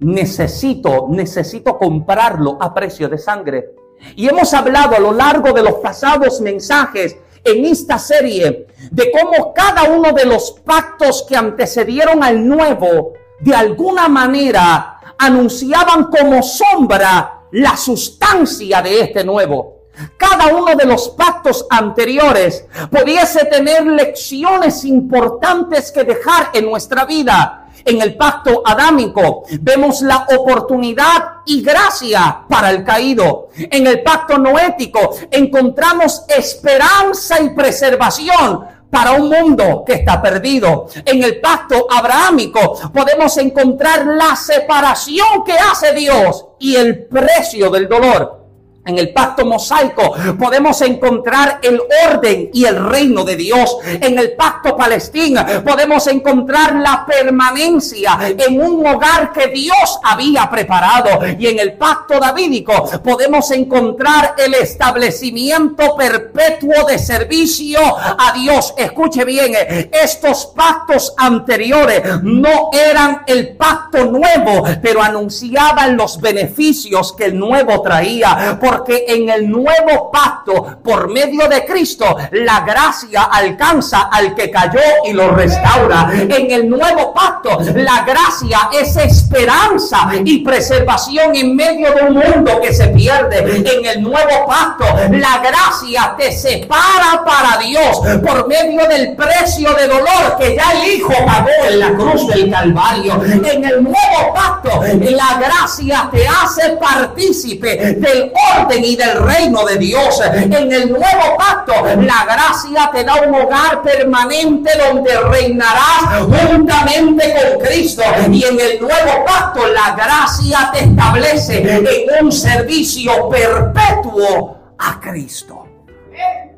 necesito, necesito comprarlo a precio de sangre. Y hemos hablado a lo largo de los pasados mensajes en esta serie de cómo cada uno de los pactos que antecedieron al nuevo de alguna manera anunciaban como sombra la sustancia de este nuevo. Cada uno de los pactos anteriores pudiese tener lecciones importantes que dejar en nuestra vida. En el pacto adámico vemos la oportunidad y gracia para el caído. En el pacto noético encontramos esperanza y preservación para un mundo que está perdido. En el pacto abrahámico podemos encontrar la separación que hace Dios y el precio del dolor. En el pacto mosaico podemos encontrar el orden y el reino de Dios. En el pacto palestino podemos encontrar la permanencia en un hogar que Dios había preparado. Y en el pacto davídico podemos encontrar el establecimiento perpetuo de servicio a Dios. Escuche bien, estos pactos anteriores no eran el pacto nuevo, pero anunciaban los beneficios que el nuevo traía. Porque en el nuevo pacto, por medio de Cristo, la gracia alcanza al que cayó y lo restaura. En el nuevo pacto, la gracia es esperanza y preservación en medio de un mundo que se pierde. En el nuevo pacto, la gracia te separa para Dios por medio del precio de dolor que ya el Hijo pagó en la cruz del Calvario. En el nuevo pacto, la gracia te hace partícipe del orden y del reino de Dios. En el nuevo pacto, la gracia te da un hogar permanente donde reinarás juntamente con Cristo. Y en el nuevo pacto, la gracia te establece en un servicio perpetuo a Cristo.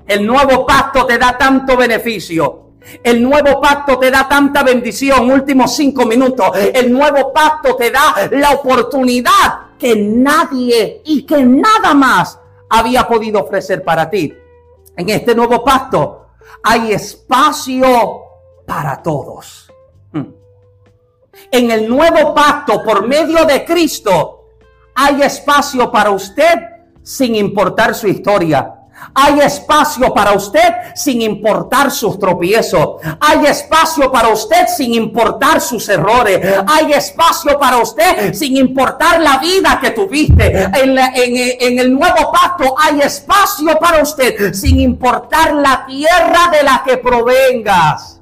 El nuevo pacto te da tanto beneficio. El nuevo pacto te da tanta bendición. Últimos cinco minutos. El nuevo pacto te da la oportunidad que nadie y que nada más había podido ofrecer para ti. En este nuevo pacto hay espacio para todos. Hmm. En el nuevo pacto, por medio de Cristo, hay espacio para usted sin importar su historia. Hay espacio para usted sin importar sus tropiezos. Hay espacio para usted sin importar sus errores. Hay espacio para usted sin importar la vida que tuviste. En, el nuevo pacto hay espacio para usted sin importar la tierra de la que provengas.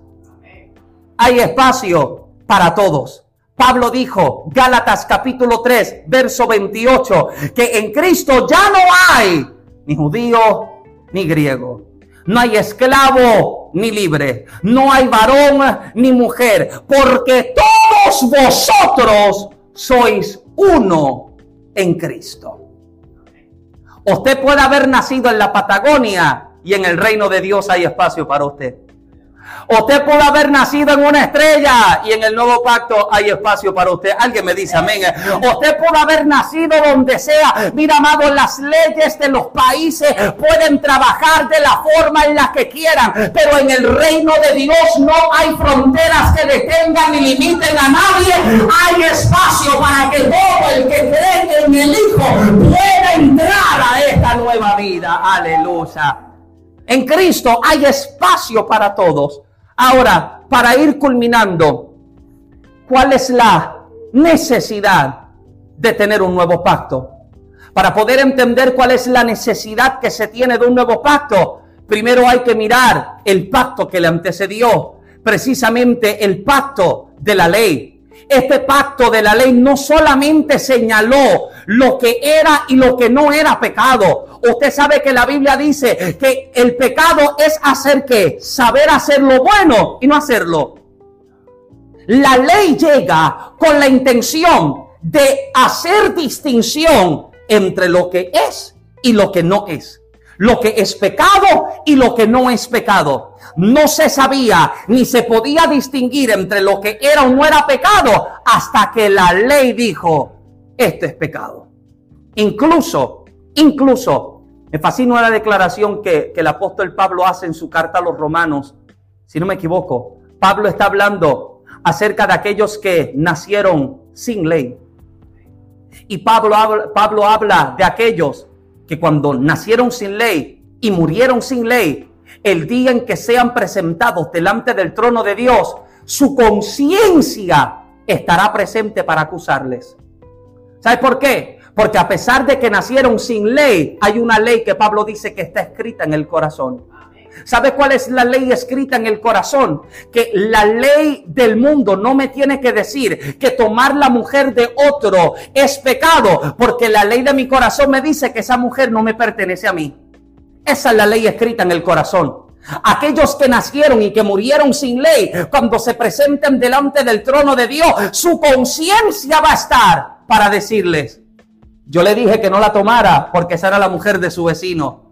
Hay espacio para todos. Pablo dijo, Gálatas capítulo 3, verso 28, que en Cristo ya no hay ni judío, ni griego. No hay esclavo ni libre. No hay varón ni mujer. Porque todos vosotros sois uno en Cristo. Usted puede haber nacido en la Patagonia y en el reino de Dios hay espacio para usted. Usted puede haber nacido en una estrella y en el nuevo pacto hay espacio para usted. Alguien me dice amén. Usted puede haber nacido donde sea. Mira, amado, las leyes de los países pueden trabajar de la forma en la que quieran, pero en el reino de Dios no hay fronteras que detengan ni limiten a nadie. Hay espacio para que todo el que cree en el Hijo pueda entrar a esta nueva vida. Aleluya. En Cristo hay espacio para todos. Ahora, para ir culminando, ¿cuál es la necesidad de tener un nuevo pacto? Para poder entender cuál es la necesidad que se tiene de un nuevo pacto, primero hay que mirar el pacto que le antecedió, precisamente el pacto de la ley. Este pacto de la ley no solamente señaló lo que era y lo que no era pecado. Usted sabe que la Biblia dice que el pecado es hacer que saber hacer lo bueno y no hacerlo. La ley llega con la intención de hacer distinción entre lo que es y lo que no es lo que es pecado y lo que no es pecado. No se sabía ni se podía distinguir entre lo que era o no era pecado hasta que la ley dijo, esto es pecado. Incluso, incluso, me fascina la declaración que, el apóstol Pablo hace en su carta a los romanos. Si no me equivoco, Pablo está hablando acerca de aquellos que nacieron sin ley. Y Pablo Pablo habla de aquellos que cuando nacieron sin ley y murieron sin ley, el día en que sean presentados delante del trono de Dios, su conciencia estará presente para acusarles. ¿Sabes por qué? Porque a pesar de que nacieron sin ley, hay una ley que Pablo dice que está escrita en el corazón. ¿Sabe cuál es la ley escrita en el corazón? Que la ley del mundo no me tiene que decir que tomar la mujer de otro es pecado, porque la ley de mi corazón me dice que esa mujer no me pertenece a mí. Esa es la ley escrita en el corazón. Aquellos que nacieron y que murieron sin ley, cuando se presenten delante del trono de Dios, su conciencia va a estar para decirles, Yo le dije que no la tomara porque esa era la mujer de su vecino.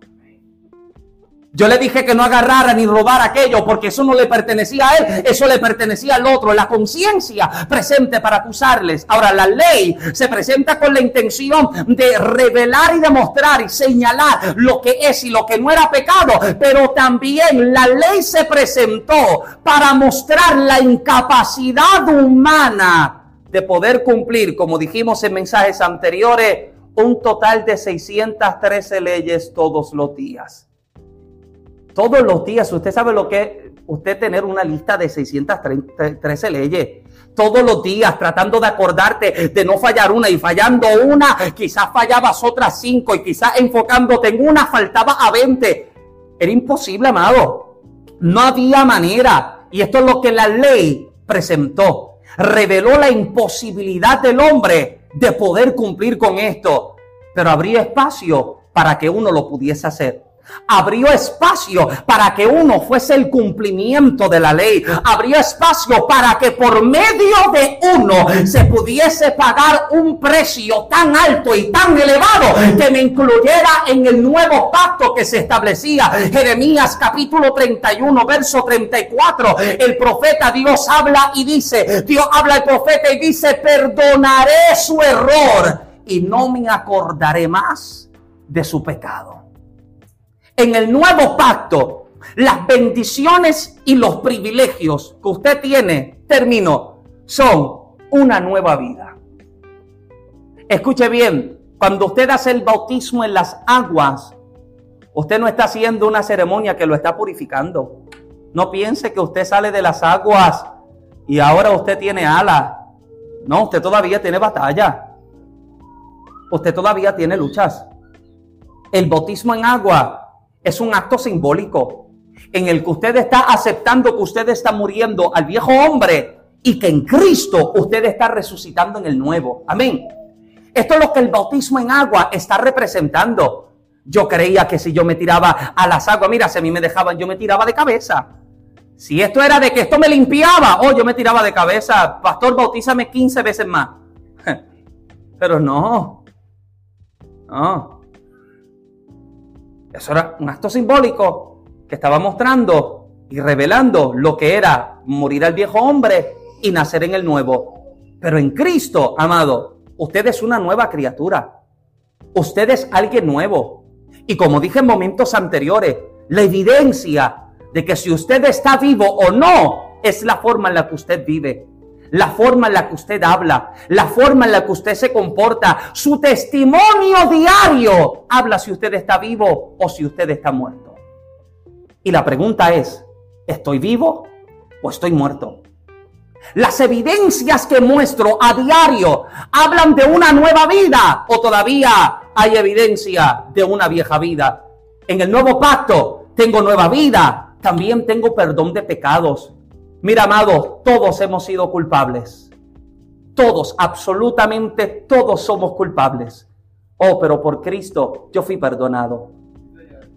Yo le dije que no agarrara ni robara aquello porque eso no le pertenecía a él, eso le pertenecía al otro. La conciencia presente para acusarles. Ahora, la ley se presenta con la intención de revelar y demostrar y señalar lo que es y lo que no era pecado. Pero también la ley se presentó para mostrar la incapacidad humana de poder cumplir, como dijimos en mensajes anteriores, un total de 613 leyes todos los días. Todos los días, usted sabe lo que es usted tener una lista de 613 leyes. Todos los días tratando de acordarte de no fallar una y fallando una, quizás fallabas otras cinco y quizás enfocándote en una faltaba a 20. Era imposible, amado. No había manera. Y esto es lo que la ley presentó. Reveló la imposibilidad del hombre de poder cumplir con esto. Pero habría espacio para que uno lo pudiese hacer abrió espacio para que uno fuese el cumplimiento de la ley. Abrió espacio para que por medio de uno se pudiese pagar un precio tan alto y tan elevado que me incluyera en el nuevo pacto que se establecía. Jeremías capítulo 31, verso 34. El profeta Dios habla y dice, Dios habla al profeta y dice, perdonaré su error y no me acordaré más de su pecado. En el nuevo pacto, las bendiciones y los privilegios que usted tiene, termino, son una nueva vida. Escuche bien, cuando usted hace el bautismo en las aguas, usted no está haciendo una ceremonia que lo está purificando. No piense que usted sale de las aguas y ahora usted tiene alas. No, usted todavía tiene batalla. Usted todavía tiene luchas. El bautismo en agua es un acto simbólico en el que usted está aceptando que usted está muriendo al viejo hombre y que en Cristo usted está resucitando en el nuevo. Amén. Esto es lo que el bautismo en agua está representando. Yo creía que si yo me tiraba a las aguas, mira, si a mí me dejaban, yo me tiraba de cabeza. Si esto era de que esto me limpiaba, oh, yo me tiraba de cabeza. Pastor, bautízame 15 veces más. Pero no. No. Eso era un acto simbólico que estaba mostrando y revelando lo que era morir al viejo hombre y nacer en el nuevo. Pero en Cristo, amado, usted es una nueva criatura. Usted es alguien nuevo. Y como dije en momentos anteriores, la evidencia de que si usted está vivo o no es la forma en la que usted vive la forma en la que usted habla, la forma en la que usted se comporta, su testimonio diario habla si usted está vivo o si usted está muerto. Y la pregunta es, ¿estoy vivo o estoy muerto? Las evidencias que muestro a diario hablan de una nueva vida o todavía hay evidencia de una vieja vida. En el nuevo pacto tengo nueva vida, también tengo perdón de pecados, Mira, amado, todos hemos sido culpables. Todos, absolutamente todos somos culpables. Oh, pero por Cristo yo fui perdonado.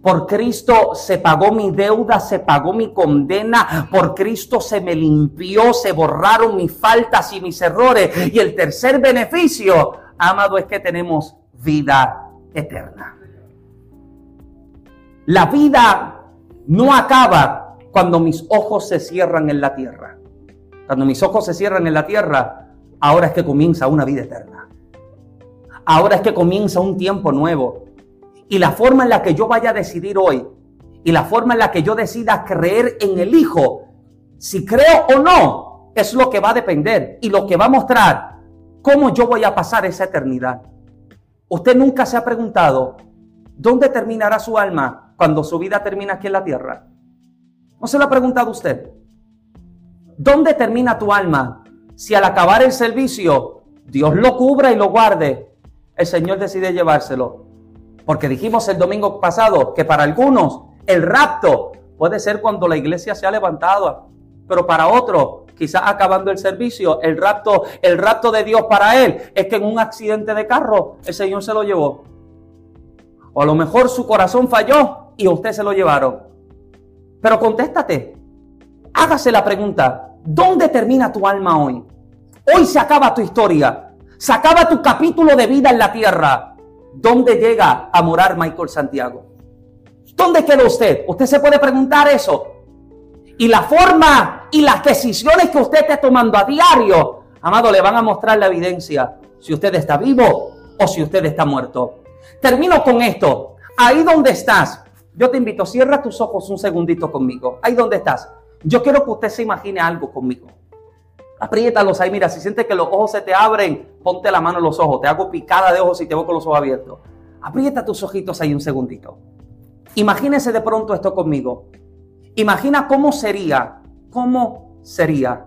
Por Cristo se pagó mi deuda, se pagó mi condena. Por Cristo se me limpió, se borraron mis faltas y mis errores. Y el tercer beneficio, amado, es que tenemos vida eterna. La vida no acaba cuando mis ojos se cierran en la tierra. Cuando mis ojos se cierran en la tierra, ahora es que comienza una vida eterna. Ahora es que comienza un tiempo nuevo. Y la forma en la que yo vaya a decidir hoy, y la forma en la que yo decida creer en el Hijo, si creo o no, es lo que va a depender y lo que va a mostrar cómo yo voy a pasar esa eternidad. Usted nunca se ha preguntado, ¿dónde terminará su alma cuando su vida termina aquí en la tierra? ¿No se lo ha preguntado usted? ¿Dónde termina tu alma si al acabar el servicio Dios lo cubra y lo guarde? El Señor decide llevárselo. Porque dijimos el domingo pasado que para algunos el rapto puede ser cuando la iglesia se ha levantado, pero para otros, quizás acabando el servicio, el rapto, el rapto de Dios para él es que en un accidente de carro el Señor se lo llevó. O a lo mejor su corazón falló y usted se lo llevaron. Pero contéstate. Hágase la pregunta, ¿dónde termina tu alma hoy? Hoy se acaba tu historia. Se acaba tu capítulo de vida en la tierra. ¿dónde llega a morar Michael Santiago? ¿Dónde quedó usted? Usted se puede preguntar eso. Y la forma y las decisiones que usted esté tomando a diario, amado, le van a mostrar la evidencia si usted está vivo o si usted está muerto. Termino con esto. Ahí donde estás, yo te invito, cierra tus ojos un segundito conmigo. Ahí donde estás. Yo quiero que usted se imagine algo conmigo. Apriétalos ahí, mira, si sientes que los ojos se te abren, ponte la mano en los ojos. Te hago picada de ojos y te voy con los ojos abiertos. Aprieta tus ojitos ahí un segundito. Imagínese de pronto esto conmigo. Imagina cómo sería, cómo sería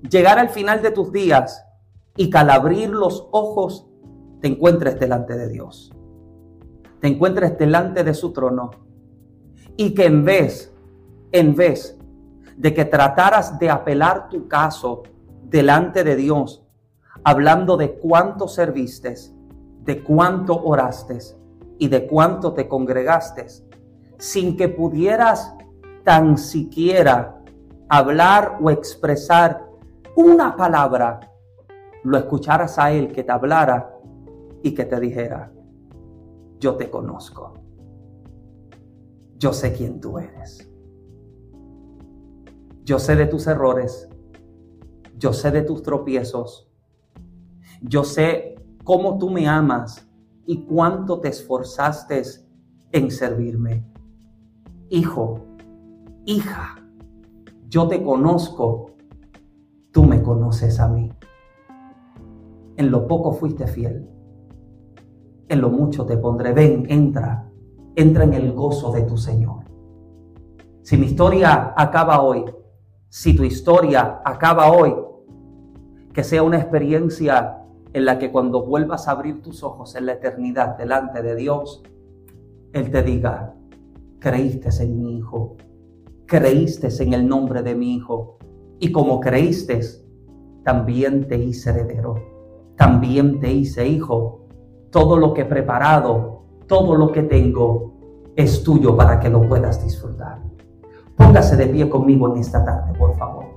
llegar al final de tus días y que al abrir los ojos te encuentres delante de Dios. Te encuentres delante de su trono y que en vez, en vez de que trataras de apelar tu caso delante de Dios, hablando de cuánto serviste, de cuánto oraste y de cuánto te congregaste, sin que pudieras tan siquiera hablar o expresar una palabra, lo escucharas a Él que te hablara y que te dijera, yo te conozco, yo sé quién tú eres, yo sé de tus errores, yo sé de tus tropiezos. Yo sé cómo tú me amas y cuánto te esforzaste en servirme. Hijo, hija, yo te conozco, tú me conoces a mí. En lo poco fuiste fiel, en lo mucho te pondré. Ven, entra, entra en el gozo de tu Señor. Si mi historia acaba hoy, si tu historia acaba hoy, que sea una experiencia en la que cuando vuelvas a abrir tus ojos en la eternidad delante de Dios, Él te diga, creíste en mi Hijo, creíste en el nombre de mi Hijo, y como creíste, también te hice heredero, también te hice hijo, todo lo que he preparado, todo lo que tengo, es tuyo para que lo puedas disfrutar. Póngase de pie conmigo en esta tarde, por favor.